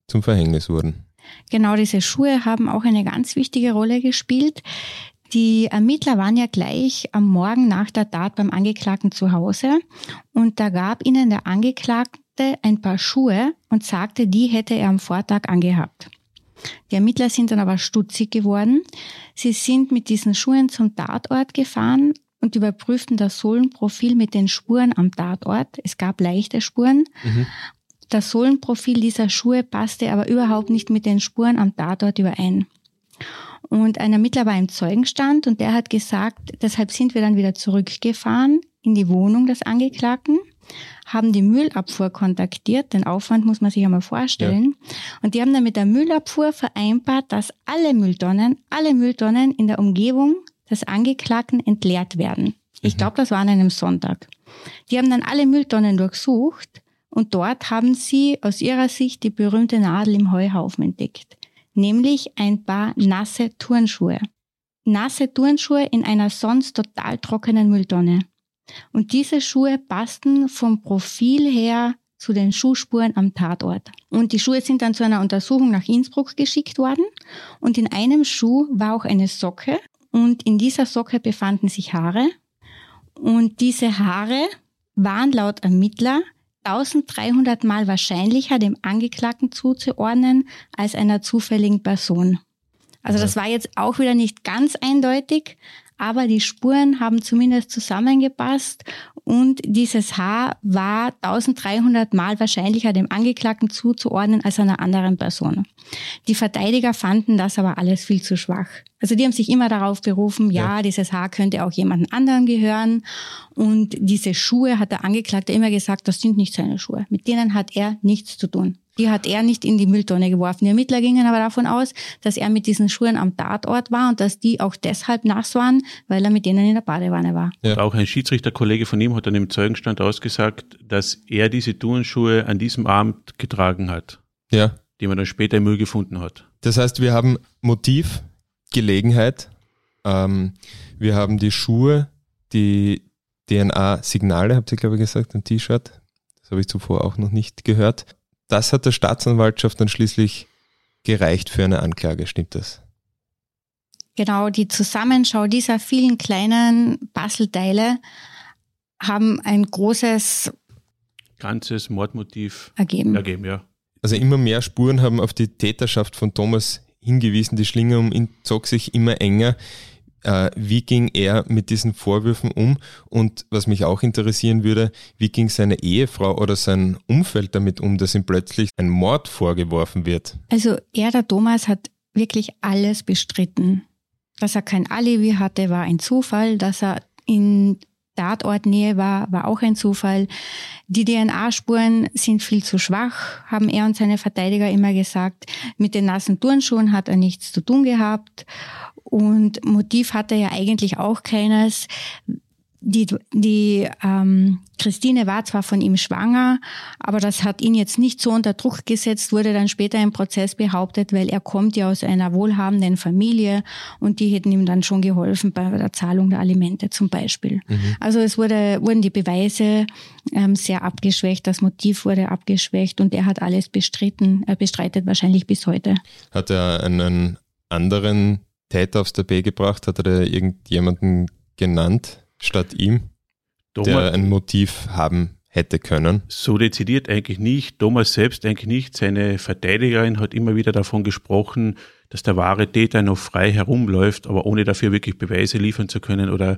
zum Verhängnis wurden. Genau, diese Schuhe haben auch eine ganz wichtige Rolle gespielt. Die Ermittler waren ja gleich am Morgen nach der Tat beim Angeklagten zu Hause und da gab ihnen der Angeklagte ein paar Schuhe und sagte, die hätte er am Vortag angehabt. Die Ermittler sind dann aber stutzig geworden. Sie sind mit diesen Schuhen zum Tatort gefahren, und überprüften das Sohlenprofil mit den Spuren am Tatort. Es gab leichte Spuren. Mhm. Das Sohlenprofil dieser Schuhe passte aber überhaupt nicht mit den Spuren am Tatort überein. Und ein Ermittler war im Zeugenstand und der hat gesagt, deshalb sind wir dann wieder zurückgefahren in die Wohnung des Angeklagten, haben die Müllabfuhr kontaktiert, den Aufwand muss man sich einmal vorstellen. Ja. Und die haben dann mit der Müllabfuhr vereinbart, dass alle Mülltonnen, alle Mülltonnen in der Umgebung des Angeklagten entleert werden. Ich mhm. glaube, das war an einem Sonntag. Die haben dann alle Mülltonnen durchsucht und dort haben sie aus ihrer Sicht die berühmte Nadel im Heuhaufen entdeckt, nämlich ein paar nasse Turnschuhe. Nasse Turnschuhe in einer sonst total trockenen Mülltonne. Und diese Schuhe passten vom Profil her zu den Schuhspuren am Tatort. Und die Schuhe sind dann zu einer Untersuchung nach Innsbruck geschickt worden. Und in einem Schuh war auch eine Socke. Und in dieser Socke befanden sich Haare. Und diese Haare waren laut Ermittler 1300 Mal wahrscheinlicher dem Angeklagten zuzuordnen als einer zufälligen Person. Also das war jetzt auch wieder nicht ganz eindeutig, aber die Spuren haben zumindest zusammengepasst und dieses Haar war 1300 Mal wahrscheinlicher dem Angeklagten zuzuordnen als einer anderen Person. Die Verteidiger fanden das aber alles viel zu schwach. Also die haben sich immer darauf berufen, ja, ja. dieses Haar könnte auch jemand anderem gehören und diese Schuhe hat der Angeklagte immer gesagt, das sind nicht seine Schuhe. Mit denen hat er nichts zu tun. Die hat er nicht in die Mülltonne geworfen. Die Ermittler gingen aber davon aus, dass er mit diesen Schuhen am Tatort war und dass die auch deshalb nass waren, weil er mit denen in der Badewanne war. Ja. Auch ein Schiedsrichterkollege von ihm hat dann im Zeugenstand ausgesagt, dass er diese Turnschuhe an diesem Abend getragen hat. Ja. Die man dann später im Müll gefunden hat. Das heißt, wir haben Motiv, Gelegenheit, ähm, wir haben die Schuhe, die DNA-Signale, habt ihr glaube ich gesagt, ein T-Shirt. Das habe ich zuvor auch noch nicht gehört das hat der Staatsanwaltschaft dann schließlich gereicht für eine Anklage, stimmt das? Genau, die Zusammenschau dieser vielen kleinen Puzzleteile haben ein großes ganzes Mordmotiv ergeben. ergeben ja. Also immer mehr Spuren haben auf die Täterschaft von Thomas hingewiesen. Die Schlinge um ihn zog sich immer enger. Äh, wie ging er mit diesen Vorwürfen um? Und was mich auch interessieren würde, wie ging seine Ehefrau oder sein Umfeld damit um, dass ihm plötzlich ein Mord vorgeworfen wird? Also er, der Thomas, hat wirklich alles bestritten. Dass er kein Alibi hatte, war ein Zufall. Dass er in Tatortnähe war, war auch ein Zufall. Die DNA-Spuren sind viel zu schwach, haben er und seine Verteidiger immer gesagt. Mit den nassen Turnschuhen hat er nichts zu tun gehabt. Und Motiv hatte ja eigentlich auch keines. Die, die ähm, Christine war zwar von ihm schwanger, aber das hat ihn jetzt nicht so unter Druck gesetzt, wurde dann später im Prozess behauptet, weil er kommt ja aus einer wohlhabenden Familie und die hätten ihm dann schon geholfen bei der Zahlung der Alimente zum Beispiel. Mhm. Also es wurde, wurden die Beweise ähm, sehr abgeschwächt, das Motiv wurde abgeschwächt und er hat alles bestritten. Er bestreitet wahrscheinlich bis heute. Hat er einen anderen Täter aufs Tapet gebracht? Hat er da irgendjemanden genannt statt ihm, Thomas, der ein Motiv haben hätte können? So dezidiert eigentlich nicht. Thomas selbst eigentlich nicht. Seine Verteidigerin hat immer wieder davon gesprochen, dass der wahre Täter noch frei herumläuft, aber ohne dafür wirklich Beweise liefern zu können oder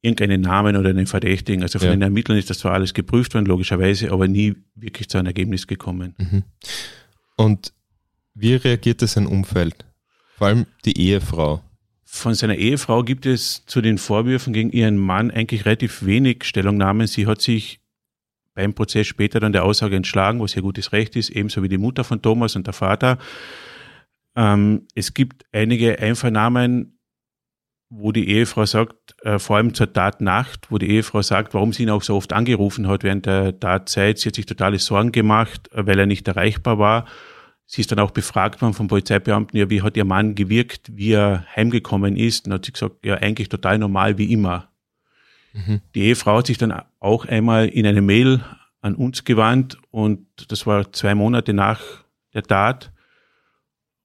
irgendeinen Namen oder einen Verdächtigen. Also von ja. den Ermittlern ist das zwar alles geprüft worden, logischerweise, aber nie wirklich zu einem Ergebnis gekommen. Mhm. Und wie reagiert sein Umfeld? Vor allem die Ehefrau. Von seiner Ehefrau gibt es zu den Vorwürfen gegen ihren Mann eigentlich relativ wenig Stellungnahmen. Sie hat sich beim Prozess später dann der Aussage entschlagen, was ihr gutes Recht ist, ebenso wie die Mutter von Thomas und der Vater. Ähm, es gibt einige Einvernahmen, wo die Ehefrau sagt, äh, vor allem zur Tatnacht, wo die Ehefrau sagt, warum sie ihn auch so oft angerufen hat während der Tatzeit. Sie hat sich totale Sorgen gemacht, äh, weil er nicht erreichbar war. Sie ist dann auch befragt worden vom Polizeibeamten, ja, wie hat ihr Mann gewirkt, wie er heimgekommen ist. Und hat sie gesagt, ja, eigentlich total normal wie immer. Mhm. Die Ehefrau hat sich dann auch einmal in eine Mail an uns gewandt und das war zwei Monate nach der Tat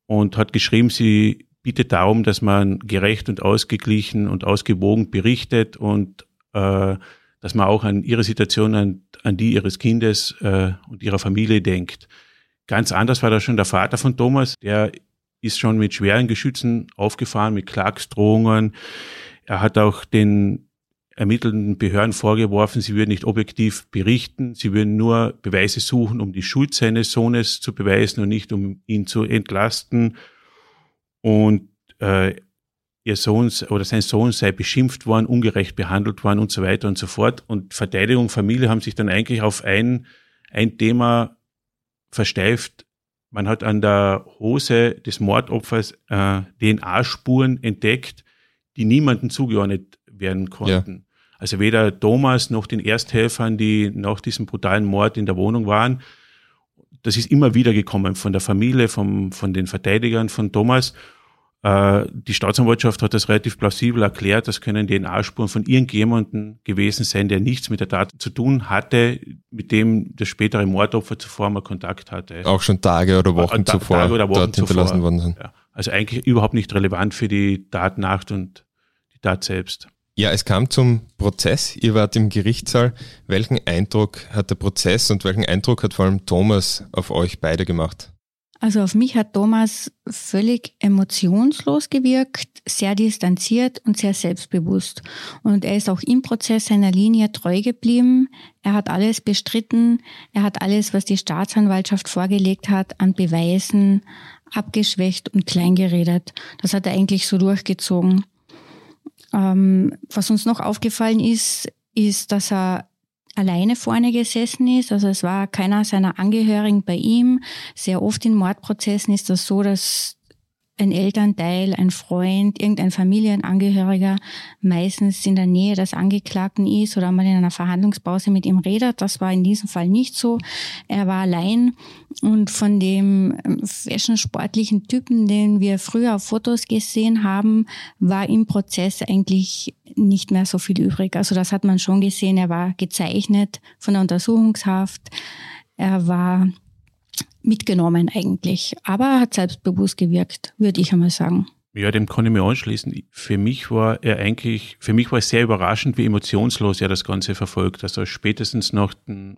und hat geschrieben, sie bittet darum, dass man gerecht und ausgeglichen und ausgewogen berichtet und äh, dass man auch an ihre Situation, an, an die ihres Kindes äh, und ihrer Familie denkt. Ganz anders war da schon der Vater von Thomas, der ist schon mit schweren Geschützen aufgefahren, mit Klagsdrohungen. Er hat auch den ermittelnden Behörden vorgeworfen, sie würden nicht objektiv berichten, sie würden nur Beweise suchen, um die Schuld seines Sohnes zu beweisen und nicht um ihn zu entlasten. Und äh, ihr Sohn oder sein Sohn sei beschimpft worden, ungerecht behandelt worden und so weiter und so fort. Und Verteidigung, Familie haben sich dann eigentlich auf ein, ein Thema versteift. Man hat an der Hose des Mordopfers äh, DNA-Spuren entdeckt, die niemandem zugeordnet werden konnten. Ja. Also weder Thomas noch den Ersthelfern, die nach diesem brutalen Mord in der Wohnung waren. Das ist immer wieder gekommen von der Familie, vom, von den Verteidigern von Thomas. Äh, die Staatsanwaltschaft hat das relativ plausibel erklärt, das können DNA-Spuren von irgendjemandem gewesen sein, der nichts mit der Tat zu tun hatte, mit dem das spätere Mordopfer zuvor mal Kontakt hatte. Auch schon Tage oder Wochen äh, zuvor Tage oder Wochen dort hinterlassen worden sind. Ja. Also eigentlich überhaupt nicht relevant für die Tatnacht und die Tat selbst. Ja, es kam zum Prozess. Ihr wart im Gerichtssaal. Welchen Eindruck hat der Prozess und welchen Eindruck hat vor allem Thomas auf euch beide gemacht? Also auf mich hat Thomas völlig emotionslos gewirkt, sehr distanziert und sehr selbstbewusst. Und er ist auch im Prozess seiner Linie treu geblieben. Er hat alles bestritten. Er hat alles, was die Staatsanwaltschaft vorgelegt hat, an Beweisen abgeschwächt und kleingeredet. Das hat er eigentlich so durchgezogen. Ähm, was uns noch aufgefallen ist, ist, dass er alleine vorne gesessen ist. Also es war keiner seiner Angehörigen bei ihm. Sehr oft in Mordprozessen ist das so, dass ein Elternteil, ein Freund, irgendein Familienangehöriger meistens in der Nähe des Angeklagten ist oder mal in einer Verhandlungspause mit ihm redet. Das war in diesem Fall nicht so. Er war allein und von dem ähm, fashion-sportlichen Typen, den wir früher auf Fotos gesehen haben, war im Prozess eigentlich nicht mehr so viel übrig. Also das hat man schon gesehen. Er war gezeichnet von der Untersuchungshaft. Er war mitgenommen eigentlich. Aber er hat selbstbewusst gewirkt, würde ich einmal sagen. Ja, dem kann ich mir anschließen. Für mich war er eigentlich, für mich war es sehr überraschend, wie emotionslos er das Ganze verfolgt. Also spätestens nach dem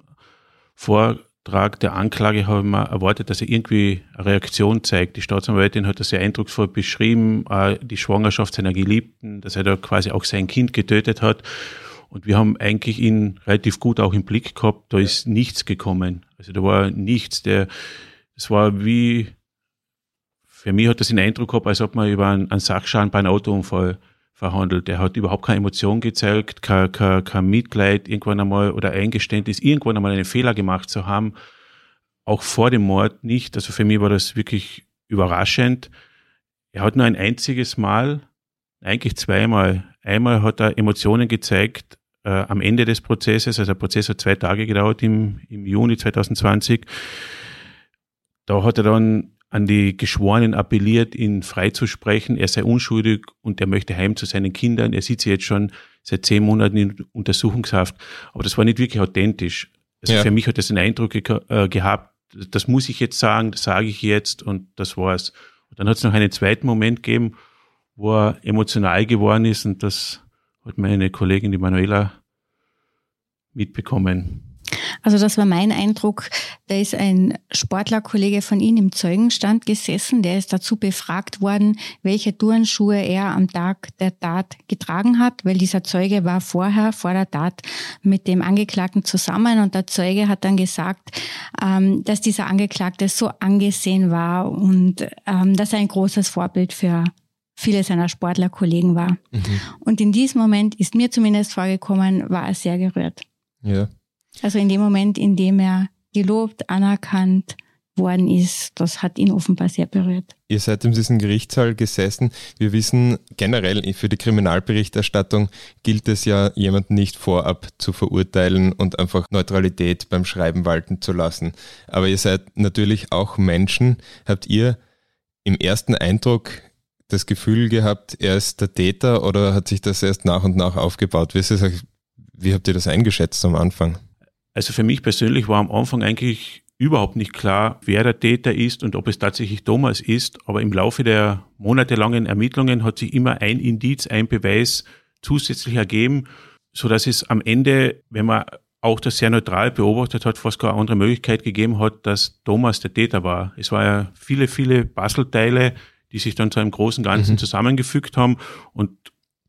Vortrag der Anklage habe ich mir erwartet, dass er irgendwie eine Reaktion zeigt. Die Staatsanwältin hat das sehr eindrucksvoll beschrieben, die Schwangerschaft seiner Geliebten, dass er da quasi auch sein Kind getötet hat. Und wir haben eigentlich ihn relativ gut auch im Blick gehabt. Da ist nichts gekommen. Also da war nichts. Der, es war wie, für mich hat das den Eindruck gehabt, als ob man über einen, einen Sachschaden bei einem Autounfall verhandelt. Er hat überhaupt keine Emotion gezeigt, kein, kein, kein Mitleid irgendwann einmal oder Eingeständnis, irgendwann einmal einen Fehler gemacht zu haben. Auch vor dem Mord nicht. Also für mich war das wirklich überraschend. Er hat nur ein einziges Mal, eigentlich zweimal, einmal hat er Emotionen gezeigt, äh, am Ende des Prozesses, also der Prozess hat zwei Tage gedauert im, im Juni 2020, da hat er dann an die Geschworenen appelliert, ihn freizusprechen. Er sei unschuldig und er möchte heim zu seinen Kindern. Er sitzt jetzt schon seit zehn Monaten in Untersuchungshaft. Aber das war nicht wirklich authentisch. Also ja. für mich hat das einen Eindruck ge äh, gehabt, das muss ich jetzt sagen, das sage ich jetzt und das war's. Und dann hat es noch einen zweiten Moment gegeben, wo er emotional geworden ist und das hat meine Kollegin, die Manuela, mitbekommen. Also das war mein Eindruck. Da ist ein Sportlerkollege von Ihnen im Zeugenstand gesessen, der ist dazu befragt worden, welche Turnschuhe er am Tag der Tat getragen hat, weil dieser Zeuge war vorher, vor der Tat, mit dem Angeklagten zusammen und der Zeuge hat dann gesagt, ähm, dass dieser Angeklagte so angesehen war und ähm, dass er ein großes Vorbild für viele seiner Sportlerkollegen war. Mhm. Und in diesem Moment ist mir zumindest vorgekommen, war er sehr gerührt. Ja. Also in dem Moment, in dem er gelobt, anerkannt worden ist, das hat ihn offenbar sehr berührt. Ihr seid in diesem Gerichtssaal gesessen. Wir wissen generell, für die Kriminalberichterstattung gilt es ja, jemanden nicht vorab zu verurteilen und einfach Neutralität beim Schreiben walten zu lassen. Aber ihr seid natürlich auch Menschen. Habt ihr im ersten Eindruck das Gefühl gehabt, er ist der Täter oder hat sich das erst nach und nach aufgebaut? Wie, das, wie habt ihr das eingeschätzt am Anfang? Also für mich persönlich war am Anfang eigentlich überhaupt nicht klar, wer der Täter ist und ob es tatsächlich Thomas ist. Aber im Laufe der monatelangen Ermittlungen hat sich immer ein Indiz, ein Beweis zusätzlich ergeben, so dass es am Ende, wenn man auch das sehr neutral beobachtet hat, fast keine andere Möglichkeit gegeben hat, dass Thomas der Täter war. Es war ja viele, viele Puzzleteile, die sich dann zu einem großen Ganzen mhm. zusammengefügt haben und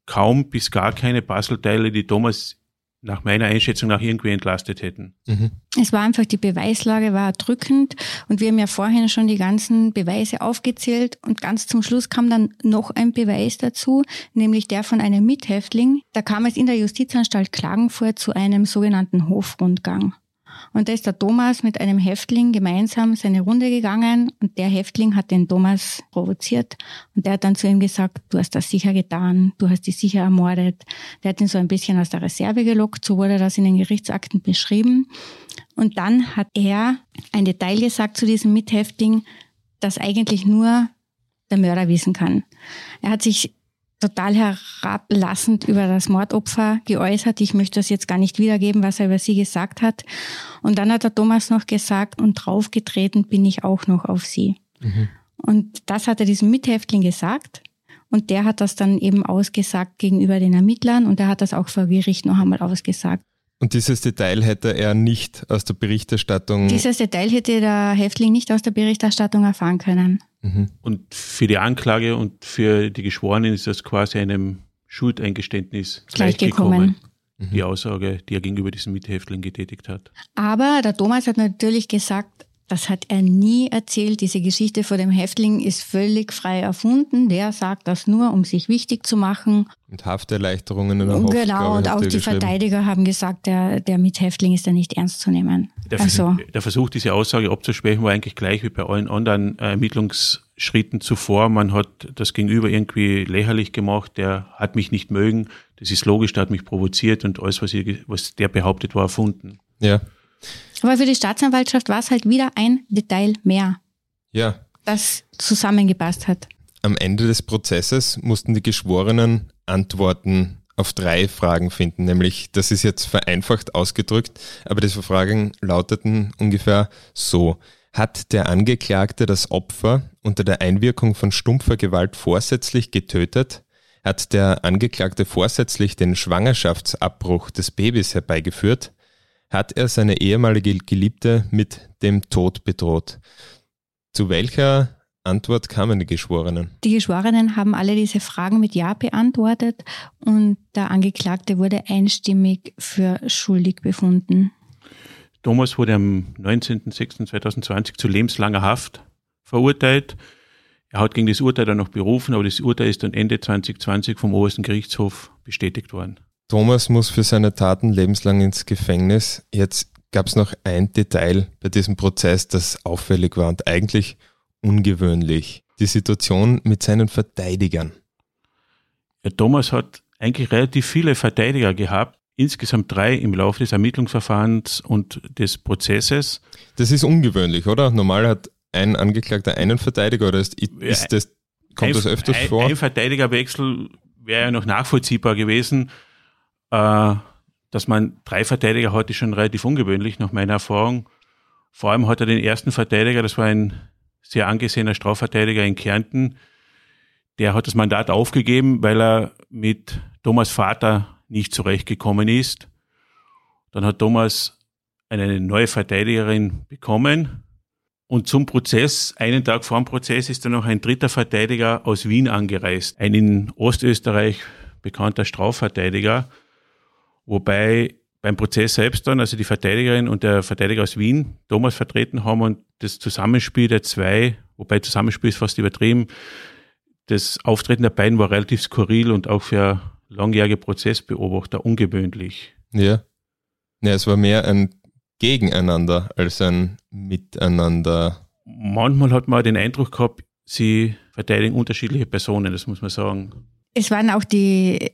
kaum bis gar keine Puzzleteile, die Thomas nach meiner Einschätzung nach irgendwie entlastet hätten. Mhm. Es war einfach, die Beweislage war drückend und wir haben ja vorhin schon die ganzen Beweise aufgezählt und ganz zum Schluss kam dann noch ein Beweis dazu, nämlich der von einem Mithäftling. Da kam es in der Justizanstalt Klagenfurt zu einem sogenannten Hofrundgang. Und da ist der Thomas mit einem Häftling gemeinsam seine Runde gegangen und der Häftling hat den Thomas provoziert und der hat dann zu ihm gesagt, du hast das sicher getan, du hast dich sicher ermordet. Der hat ihn so ein bisschen aus der Reserve gelockt, so wurde das in den Gerichtsakten beschrieben. Und dann hat er ein Detail gesagt zu diesem Mithäftling, das eigentlich nur der Mörder wissen kann. Er hat sich total herablassend über das Mordopfer geäußert. Ich möchte das jetzt gar nicht wiedergeben, was er über sie gesagt hat. Und dann hat der Thomas noch gesagt, und draufgetreten bin ich auch noch auf sie. Mhm. Und das hat er diesem Mithäftling gesagt. Und der hat das dann eben ausgesagt gegenüber den Ermittlern und er hat das auch vor Gericht noch einmal ausgesagt. Und dieses Detail hätte er nicht aus der Berichterstattung. Dieses Detail hätte der Häftling nicht aus der Berichterstattung erfahren können. Mhm. Und für die Anklage und für die Geschworenen ist das quasi einem Schuldeingeständnis gleichgekommen. Mhm. Die Aussage, die er gegenüber diesem Mithäftling getätigt hat. Aber der Thomas hat natürlich gesagt, das hat er nie erzählt. Diese Geschichte vor dem Häftling ist völlig frei erfunden. Der sagt das nur, um sich wichtig zu machen. Mit Hafterleichterungen in der Hof, Genau, und auch die Verteidiger haben gesagt, der, der Mithäftling ist da nicht ernst zu nehmen. Der, also, Versuch, der Versuch, diese Aussage abzusprechen, war eigentlich gleich wie bei allen anderen äh, Ermittlungsschritten zuvor. Man hat das Gegenüber irgendwie lächerlich gemacht. Der hat mich nicht mögen. Das ist logisch, der hat mich provoziert und alles, was, ich, was der behauptet, war erfunden. Ja. Aber für die Staatsanwaltschaft war es halt wieder ein Detail mehr. Ja. Das zusammengepasst hat. Am Ende des Prozesses mussten die Geschworenen Antworten auf drei Fragen finden, nämlich, das ist jetzt vereinfacht ausgedrückt, aber diese Fragen lauteten ungefähr so. Hat der Angeklagte das Opfer unter der Einwirkung von stumpfer Gewalt vorsätzlich getötet? Hat der Angeklagte vorsätzlich den Schwangerschaftsabbruch des Babys herbeigeführt? Hat er seine ehemalige Geliebte mit dem Tod bedroht. Zu welcher Antwort kamen die Geschworenen? Die Geschworenen haben alle diese Fragen mit Ja beantwortet und der Angeklagte wurde einstimmig für schuldig befunden. Thomas wurde am 19.06.2020 zu lebenslanger Haft verurteilt. Er hat gegen das Urteil dann noch berufen, aber das Urteil ist dann Ende 2020 vom Obersten Gerichtshof bestätigt worden. Thomas muss für seine Taten lebenslang ins Gefängnis. Jetzt gab es noch ein Detail bei diesem Prozess, das auffällig war und eigentlich ungewöhnlich. Die Situation mit seinen Verteidigern. Ja, Thomas hat eigentlich relativ viele Verteidiger gehabt, insgesamt drei im Laufe des Ermittlungsverfahrens und des Prozesses. Das ist ungewöhnlich, oder? Normal hat ein Angeklagter einen Verteidiger oder ist, ist das, kommt ein, das öfters ein, vor? Ein Verteidigerwechsel wäre ja noch nachvollziehbar gewesen. Äh, dass man drei Verteidiger heute schon relativ ungewöhnlich, nach meiner Erfahrung. Vor allem hat er den ersten Verteidiger, das war ein sehr angesehener Strafverteidiger in Kärnten, der hat das Mandat aufgegeben, weil er mit Thomas Vater nicht zurechtgekommen ist. Dann hat Thomas eine neue Verteidigerin bekommen. Und zum Prozess, einen Tag vor dem Prozess, ist dann noch ein dritter Verteidiger aus Wien angereist. Ein in Ostösterreich bekannter Strafverteidiger. Wobei beim Prozess selbst dann, also die Verteidigerin und der Verteidiger aus Wien Thomas vertreten haben und das Zusammenspiel der zwei, wobei Zusammenspiel ist fast übertrieben, das Auftreten der beiden war relativ skurril und auch für langjährige Prozessbeobachter ungewöhnlich. Ja. Ja, es war mehr ein Gegeneinander als ein Miteinander. Manchmal hat man den Eindruck gehabt, sie verteidigen unterschiedliche Personen, das muss man sagen. Es waren auch die,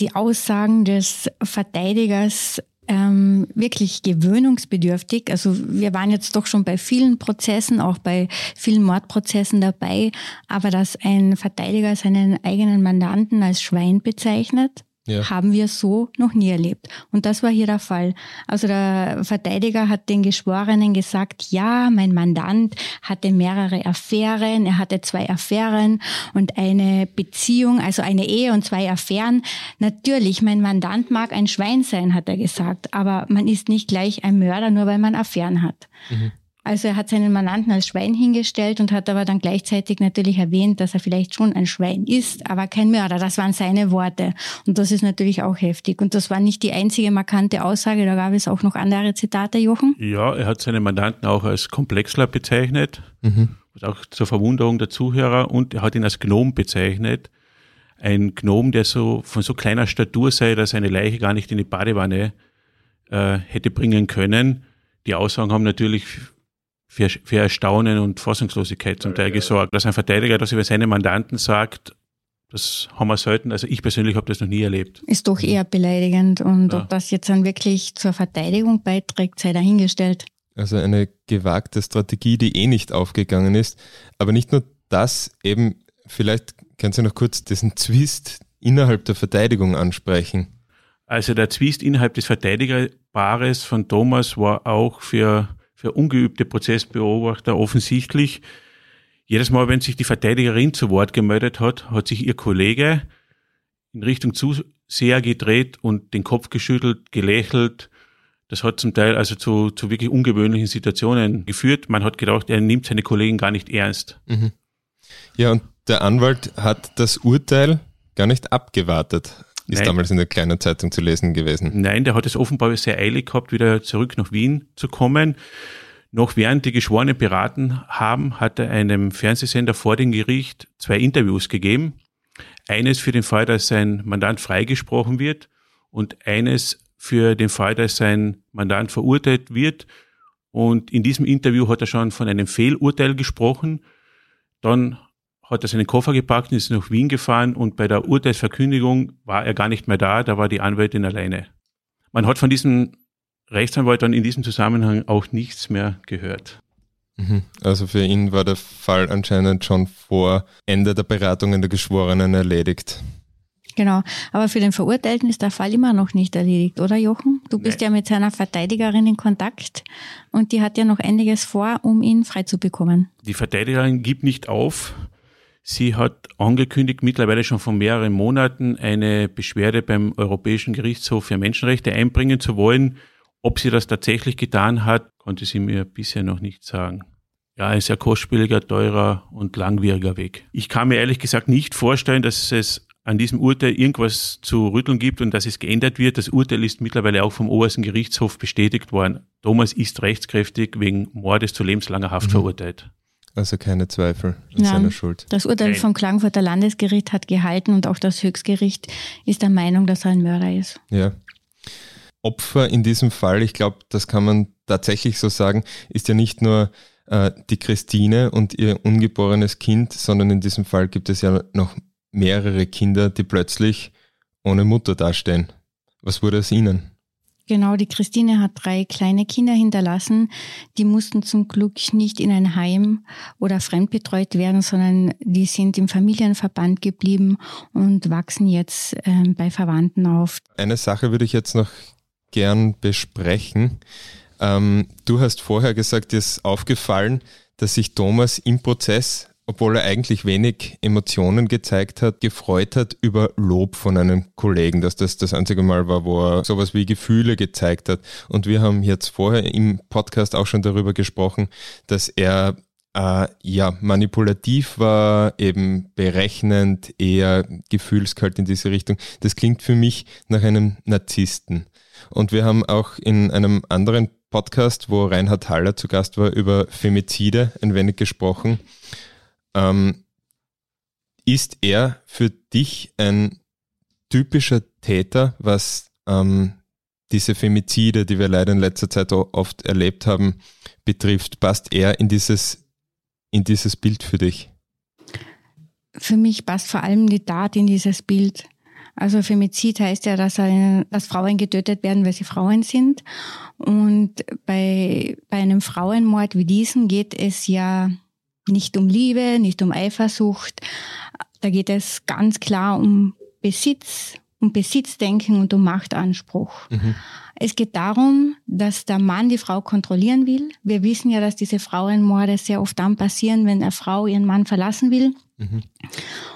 die Aussagen des Verteidigers ähm, wirklich gewöhnungsbedürftig. Also wir waren jetzt doch schon bei vielen Prozessen, auch bei vielen Mordprozessen dabei, aber dass ein Verteidiger seinen eigenen Mandanten als Schwein bezeichnet, ja. haben wir so noch nie erlebt. Und das war hier der Fall. Also der Verteidiger hat den Geschworenen gesagt, ja, mein Mandant hatte mehrere Affären, er hatte zwei Affären und eine Beziehung, also eine Ehe und zwei Affären. Natürlich, mein Mandant mag ein Schwein sein, hat er gesagt, aber man ist nicht gleich ein Mörder, nur weil man Affären hat. Mhm. Also er hat seinen Mandanten als Schwein hingestellt und hat aber dann gleichzeitig natürlich erwähnt, dass er vielleicht schon ein Schwein ist, aber kein Mörder. Das waren seine Worte. Und das ist natürlich auch heftig. Und das war nicht die einzige markante Aussage, da gab es auch noch andere Zitate, Jochen. Ja, er hat seinen Mandanten auch als Komplexler bezeichnet, mhm. auch zur Verwunderung der Zuhörer, und er hat ihn als Gnom bezeichnet. Ein Gnom, der so von so kleiner Statur sei, dass eine Leiche gar nicht in die Badewanne äh, hätte bringen können die Aussagen haben natürlich für, für Erstaunen und Fassungslosigkeit zum Teil gesorgt. Dass ein Verteidiger das über seine Mandanten sagt, das haben wir selten. Also ich persönlich habe das noch nie erlebt. Ist doch eher beleidigend. Und ja. ob das jetzt dann wirklich zur Verteidigung beiträgt, sei dahingestellt. Also eine gewagte Strategie, die eh nicht aufgegangen ist. Aber nicht nur das, eben, vielleicht können Sie noch kurz diesen Zwist innerhalb der Verteidigung ansprechen. Also der Zwist innerhalb des Verteidigerpaares von Thomas war auch für, für ungeübte Prozessbeobachter offensichtlich. Jedes Mal, wenn sich die Verteidigerin zu Wort gemeldet hat, hat sich ihr Kollege in Richtung Zuseher gedreht und den Kopf geschüttelt, gelächelt. Das hat zum Teil also zu, zu wirklich ungewöhnlichen Situationen geführt. Man hat gedacht, er nimmt seine Kollegen gar nicht ernst. Mhm. Ja, und der Anwalt hat das Urteil gar nicht abgewartet. Ist Nein. damals in der kleinen Zeitung zu lesen gewesen. Nein, der hat es offenbar sehr eilig gehabt, wieder zurück nach Wien zu kommen. Noch während die Geschworenen beraten haben, hat er einem Fernsehsender vor dem Gericht zwei Interviews gegeben. Eines für den Fall, dass sein Mandant freigesprochen wird und eines für den Fall, dass sein Mandant verurteilt wird. Und in diesem Interview hat er schon von einem Fehlurteil gesprochen. Dann hat er seinen Koffer gepackt und ist nach Wien gefahren und bei der Urteilsverkündigung war er gar nicht mehr da, da war die Anwältin alleine. Man hat von diesem Rechtsanwalt dann in diesem Zusammenhang auch nichts mehr gehört. Mhm. Also für ihn war der Fall anscheinend schon vor Ende der Beratungen der Geschworenen erledigt. Genau, aber für den Verurteilten ist der Fall immer noch nicht erledigt, oder Jochen? Du bist Nein. ja mit seiner Verteidigerin in Kontakt und die hat ja noch einiges vor, um ihn freizubekommen. Die Verteidigerin gibt nicht auf. Sie hat angekündigt, mittlerweile schon vor mehreren Monaten eine Beschwerde beim Europäischen Gerichtshof für Menschenrechte einbringen zu wollen. Ob sie das tatsächlich getan hat, konnte sie mir bisher noch nicht sagen. Ja, ein sehr kostspieliger, teurer und langwieriger Weg. Ich kann mir ehrlich gesagt nicht vorstellen, dass es an diesem Urteil irgendwas zu rütteln gibt und dass es geändert wird. Das Urteil ist mittlerweile auch vom obersten Gerichtshof bestätigt worden. Thomas ist rechtskräftig wegen Mordes zu lebenslanger Haft mhm. verurteilt. Also keine Zweifel an ja, seiner Schuld. Das Urteil vom Klagenfurter Landesgericht hat gehalten und auch das Höchstgericht ist der Meinung, dass er ein Mörder ist. Ja. Opfer in diesem Fall, ich glaube, das kann man tatsächlich so sagen, ist ja nicht nur äh, die Christine und ihr ungeborenes Kind, sondern in diesem Fall gibt es ja noch mehrere Kinder, die plötzlich ohne Mutter dastehen. Was wurde aus ihnen? Genau, die Christine hat drei kleine Kinder hinterlassen. Die mussten zum Glück nicht in ein Heim oder fremdbetreut werden, sondern die sind im Familienverband geblieben und wachsen jetzt äh, bei Verwandten auf. Eine Sache würde ich jetzt noch gern besprechen. Ähm, du hast vorher gesagt, dir ist aufgefallen, dass sich Thomas im Prozess obwohl er eigentlich wenig Emotionen gezeigt hat, gefreut hat über Lob von einem Kollegen, dass das das einzige Mal war, wo er sowas wie Gefühle gezeigt hat. Und wir haben jetzt vorher im Podcast auch schon darüber gesprochen, dass er äh, ja manipulativ war, eben berechnend, eher gefühlskalt in diese Richtung. Das klingt für mich nach einem Narzissten. Und wir haben auch in einem anderen Podcast, wo Reinhard Haller zu Gast war, über Femizide ein wenig gesprochen. Ähm, ist er für dich ein typischer Täter, was ähm, diese Femizide, die wir leider in letzter Zeit oft erlebt haben, betrifft? Passt er in dieses, in dieses Bild für dich? Für mich passt vor allem die Tat in dieses Bild. Also Femizid heißt ja, dass, eine, dass Frauen getötet werden, weil sie Frauen sind. Und bei, bei einem Frauenmord wie diesem geht es ja nicht um Liebe, nicht um Eifersucht. Da geht es ganz klar um Besitz, um Besitzdenken und um Machtanspruch. Mhm. Es geht darum, dass der Mann die Frau kontrollieren will. Wir wissen ja, dass diese Frauenmorde sehr oft dann passieren, wenn eine Frau ihren Mann verlassen will. Mhm.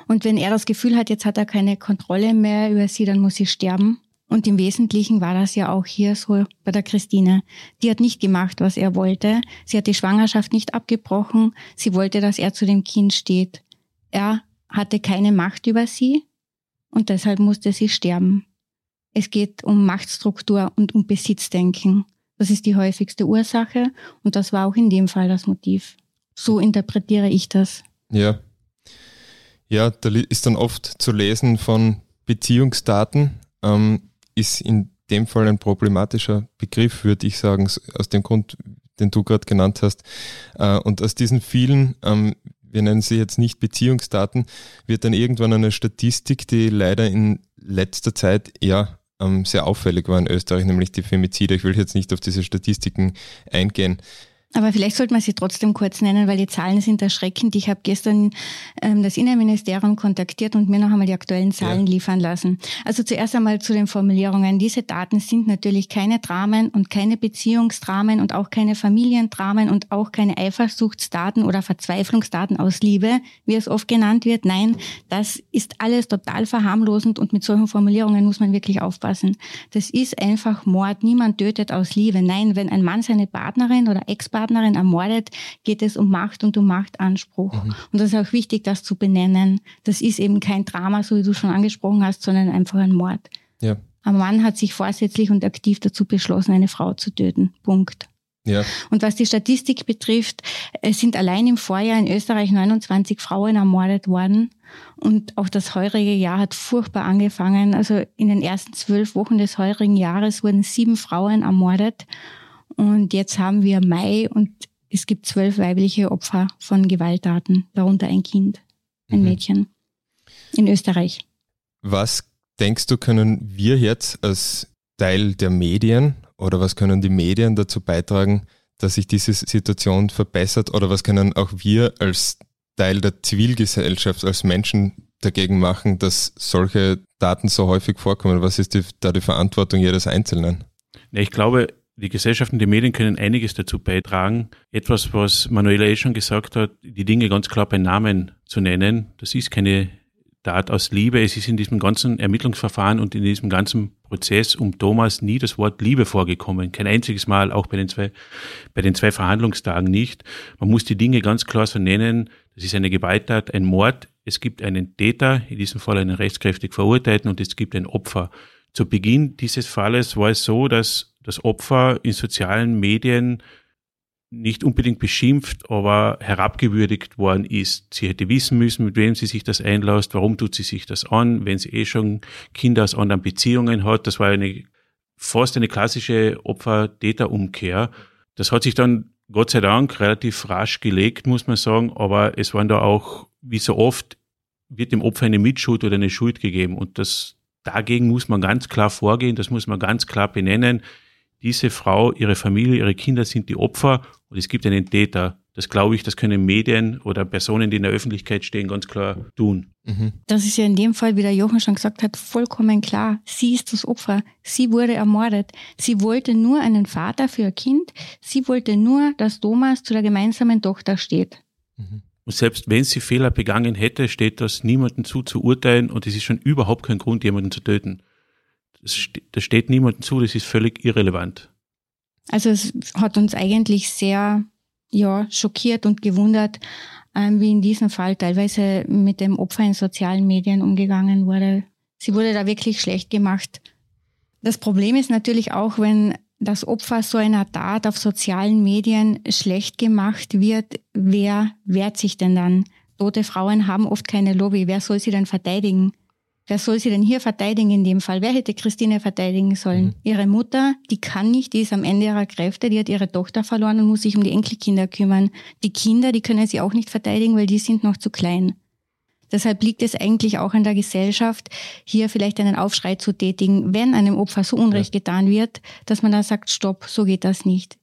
Und wenn er das Gefühl hat, jetzt hat er keine Kontrolle mehr über sie, dann muss sie sterben. Und im Wesentlichen war das ja auch hier so bei der Christine. Die hat nicht gemacht, was er wollte. Sie hat die Schwangerschaft nicht abgebrochen. Sie wollte, dass er zu dem Kind steht. Er hatte keine Macht über sie und deshalb musste sie sterben. Es geht um Machtstruktur und um Besitzdenken. Das ist die häufigste Ursache und das war auch in dem Fall das Motiv. So interpretiere ich das. Ja. Ja, da ist dann oft zu lesen von Beziehungsdaten. Ähm, ist in dem Fall ein problematischer Begriff, würde ich sagen, aus dem Grund, den du gerade genannt hast. Äh, und aus diesen vielen, ähm, wir nennen sie jetzt nicht Beziehungsdaten, wird dann irgendwann eine Statistik, die leider in letzter Zeit eher ähm, sehr auffällig war in Österreich, nämlich die Femizide. Ich will jetzt nicht auf diese Statistiken eingehen. Aber vielleicht sollte man sie trotzdem kurz nennen, weil die Zahlen sind erschreckend. Ich habe gestern ähm, das Innenministerium kontaktiert und mir noch einmal die aktuellen Zahlen ja. liefern lassen. Also zuerst einmal zu den Formulierungen. Diese Daten sind natürlich keine Dramen und keine Beziehungsdramen und auch keine Familiendramen und auch keine Eifersuchtsdaten oder Verzweiflungsdaten aus Liebe, wie es oft genannt wird. Nein, das ist alles total verharmlosend und mit solchen Formulierungen muss man wirklich aufpassen. Das ist einfach Mord. Niemand tötet aus Liebe. Nein, wenn ein Mann seine Partnerin oder Ex-Partnerin Partnerin ermordet, geht es um Macht und um Machtanspruch. Mhm. Und das ist auch wichtig, das zu benennen. Das ist eben kein Drama, so wie du schon angesprochen hast, sondern einfach ein Mord. Ja. Ein Mann hat sich vorsätzlich und aktiv dazu beschlossen, eine Frau zu töten. Punkt. Ja. Und was die Statistik betrifft, es sind allein im Vorjahr in Österreich 29 Frauen ermordet worden. Und auch das heurige Jahr hat furchtbar angefangen. Also in den ersten zwölf Wochen des heurigen Jahres wurden sieben Frauen ermordet. Und jetzt haben wir Mai und es gibt zwölf weibliche Opfer von Gewalttaten, darunter ein Kind, ein mhm. Mädchen in Österreich. Was denkst du, können wir jetzt als Teil der Medien oder was können die Medien dazu beitragen, dass sich diese Situation verbessert oder was können auch wir als Teil der Zivilgesellschaft, als Menschen dagegen machen, dass solche Daten so häufig vorkommen? Was ist die, da die Verantwortung jedes Einzelnen? Ich glaube, die Gesellschaften, die Medien können einiges dazu beitragen. Etwas, was Manuela eh schon gesagt hat, die Dinge ganz klar bei Namen zu nennen. Das ist keine Tat aus Liebe. Es ist in diesem ganzen Ermittlungsverfahren und in diesem ganzen Prozess um Thomas nie das Wort Liebe vorgekommen. Kein einziges Mal, auch bei den zwei, bei den zwei Verhandlungstagen nicht. Man muss die Dinge ganz klar so nennen. Das ist eine Gewalttat, ein Mord. Es gibt einen Täter, in diesem Fall einen rechtskräftig Verurteilten und es gibt ein Opfer. Zu Beginn dieses Falles war es so, dass das Opfer in sozialen Medien nicht unbedingt beschimpft, aber herabgewürdigt worden ist. Sie hätte wissen müssen, mit wem sie sich das einlässt, warum tut sie sich das an, wenn sie eh schon Kinder aus anderen Beziehungen hat. Das war eine fast eine klassische Opfer-Täter-Umkehr. Das hat sich dann Gott sei Dank relativ rasch gelegt, muss man sagen, aber es waren da auch, wie so oft, wird dem Opfer eine Mitschuld oder eine Schuld gegeben und das dagegen muss man ganz klar vorgehen, das muss man ganz klar benennen diese Frau, ihre Familie, ihre Kinder sind die Opfer und es gibt einen Täter. Das glaube ich, das können Medien oder Personen, die in der Öffentlichkeit stehen, ganz klar tun. Mhm. Das ist ja in dem Fall, wie der Jochen schon gesagt hat, vollkommen klar. Sie ist das Opfer. Sie wurde ermordet. Sie wollte nur einen Vater für ihr Kind. Sie wollte nur, dass Thomas zu der gemeinsamen Tochter steht. Mhm. Und selbst wenn sie Fehler begangen hätte, steht das niemandem zu, zu urteilen und es ist schon überhaupt kein Grund, jemanden zu töten. Das steht niemandem zu, das ist völlig irrelevant. Also es hat uns eigentlich sehr ja, schockiert und gewundert, ähm, wie in diesem Fall teilweise mit dem Opfer in sozialen Medien umgegangen wurde. Sie wurde da wirklich schlecht gemacht. Das Problem ist natürlich auch, wenn das Opfer so einer Tat auf sozialen Medien schlecht gemacht wird, wer wehrt sich denn dann? Tote Frauen haben oft keine Lobby. Wer soll sie denn verteidigen? Wer soll sie denn hier verteidigen in dem Fall? Wer hätte Christine verteidigen sollen? Mhm. Ihre Mutter, die kann nicht, die ist am Ende ihrer Kräfte, die hat ihre Tochter verloren und muss sich um die Enkelkinder kümmern. Die Kinder, die können sie auch nicht verteidigen, weil die sind noch zu klein. Deshalb liegt es eigentlich auch an der Gesellschaft, hier vielleicht einen Aufschrei zu tätigen, wenn einem Opfer so Unrecht ja. getan wird, dass man dann sagt, stopp, so geht das nicht.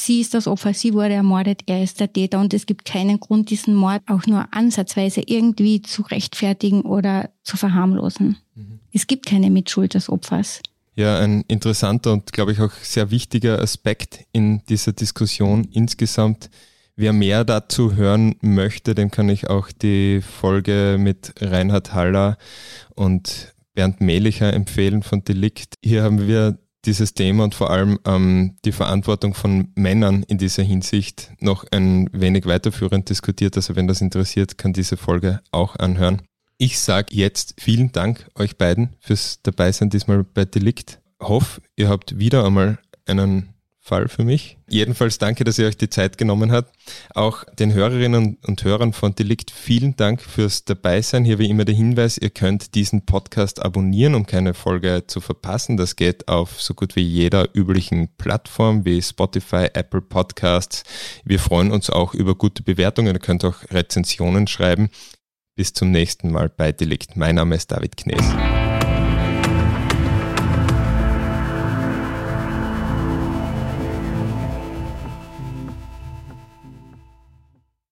Sie ist das Opfer, sie wurde ermordet, er ist der Täter und es gibt keinen Grund, diesen Mord auch nur ansatzweise irgendwie zu rechtfertigen oder zu verharmlosen. Mhm. Es gibt keine Mitschuld des Opfers. Ja, ein interessanter und glaube ich auch sehr wichtiger Aspekt in dieser Diskussion insgesamt. Wer mehr dazu hören möchte, dem kann ich auch die Folge mit Reinhard Haller und Bernd Mehlicher empfehlen von Delikt. Hier haben wir dieses Thema und vor allem ähm, die Verantwortung von Männern in dieser Hinsicht noch ein wenig weiterführend diskutiert. Also wenn das interessiert, kann diese Folge auch anhören. Ich sage jetzt vielen Dank euch beiden fürs Dabeisein diesmal bei Delikt. Hoffe, ihr habt wieder einmal einen Fall für mich. Jedenfalls danke, dass ihr euch die Zeit genommen habt. Auch den Hörerinnen und Hörern von Delikt vielen Dank fürs Dabeisein. Hier wie immer der Hinweis, ihr könnt diesen Podcast abonnieren, um keine Folge zu verpassen. Das geht auf so gut wie jeder üblichen Plattform wie Spotify, Apple Podcasts. Wir freuen uns auch über gute Bewertungen. Ihr könnt auch Rezensionen schreiben. Bis zum nächsten Mal bei Delikt. Mein Name ist David Knees.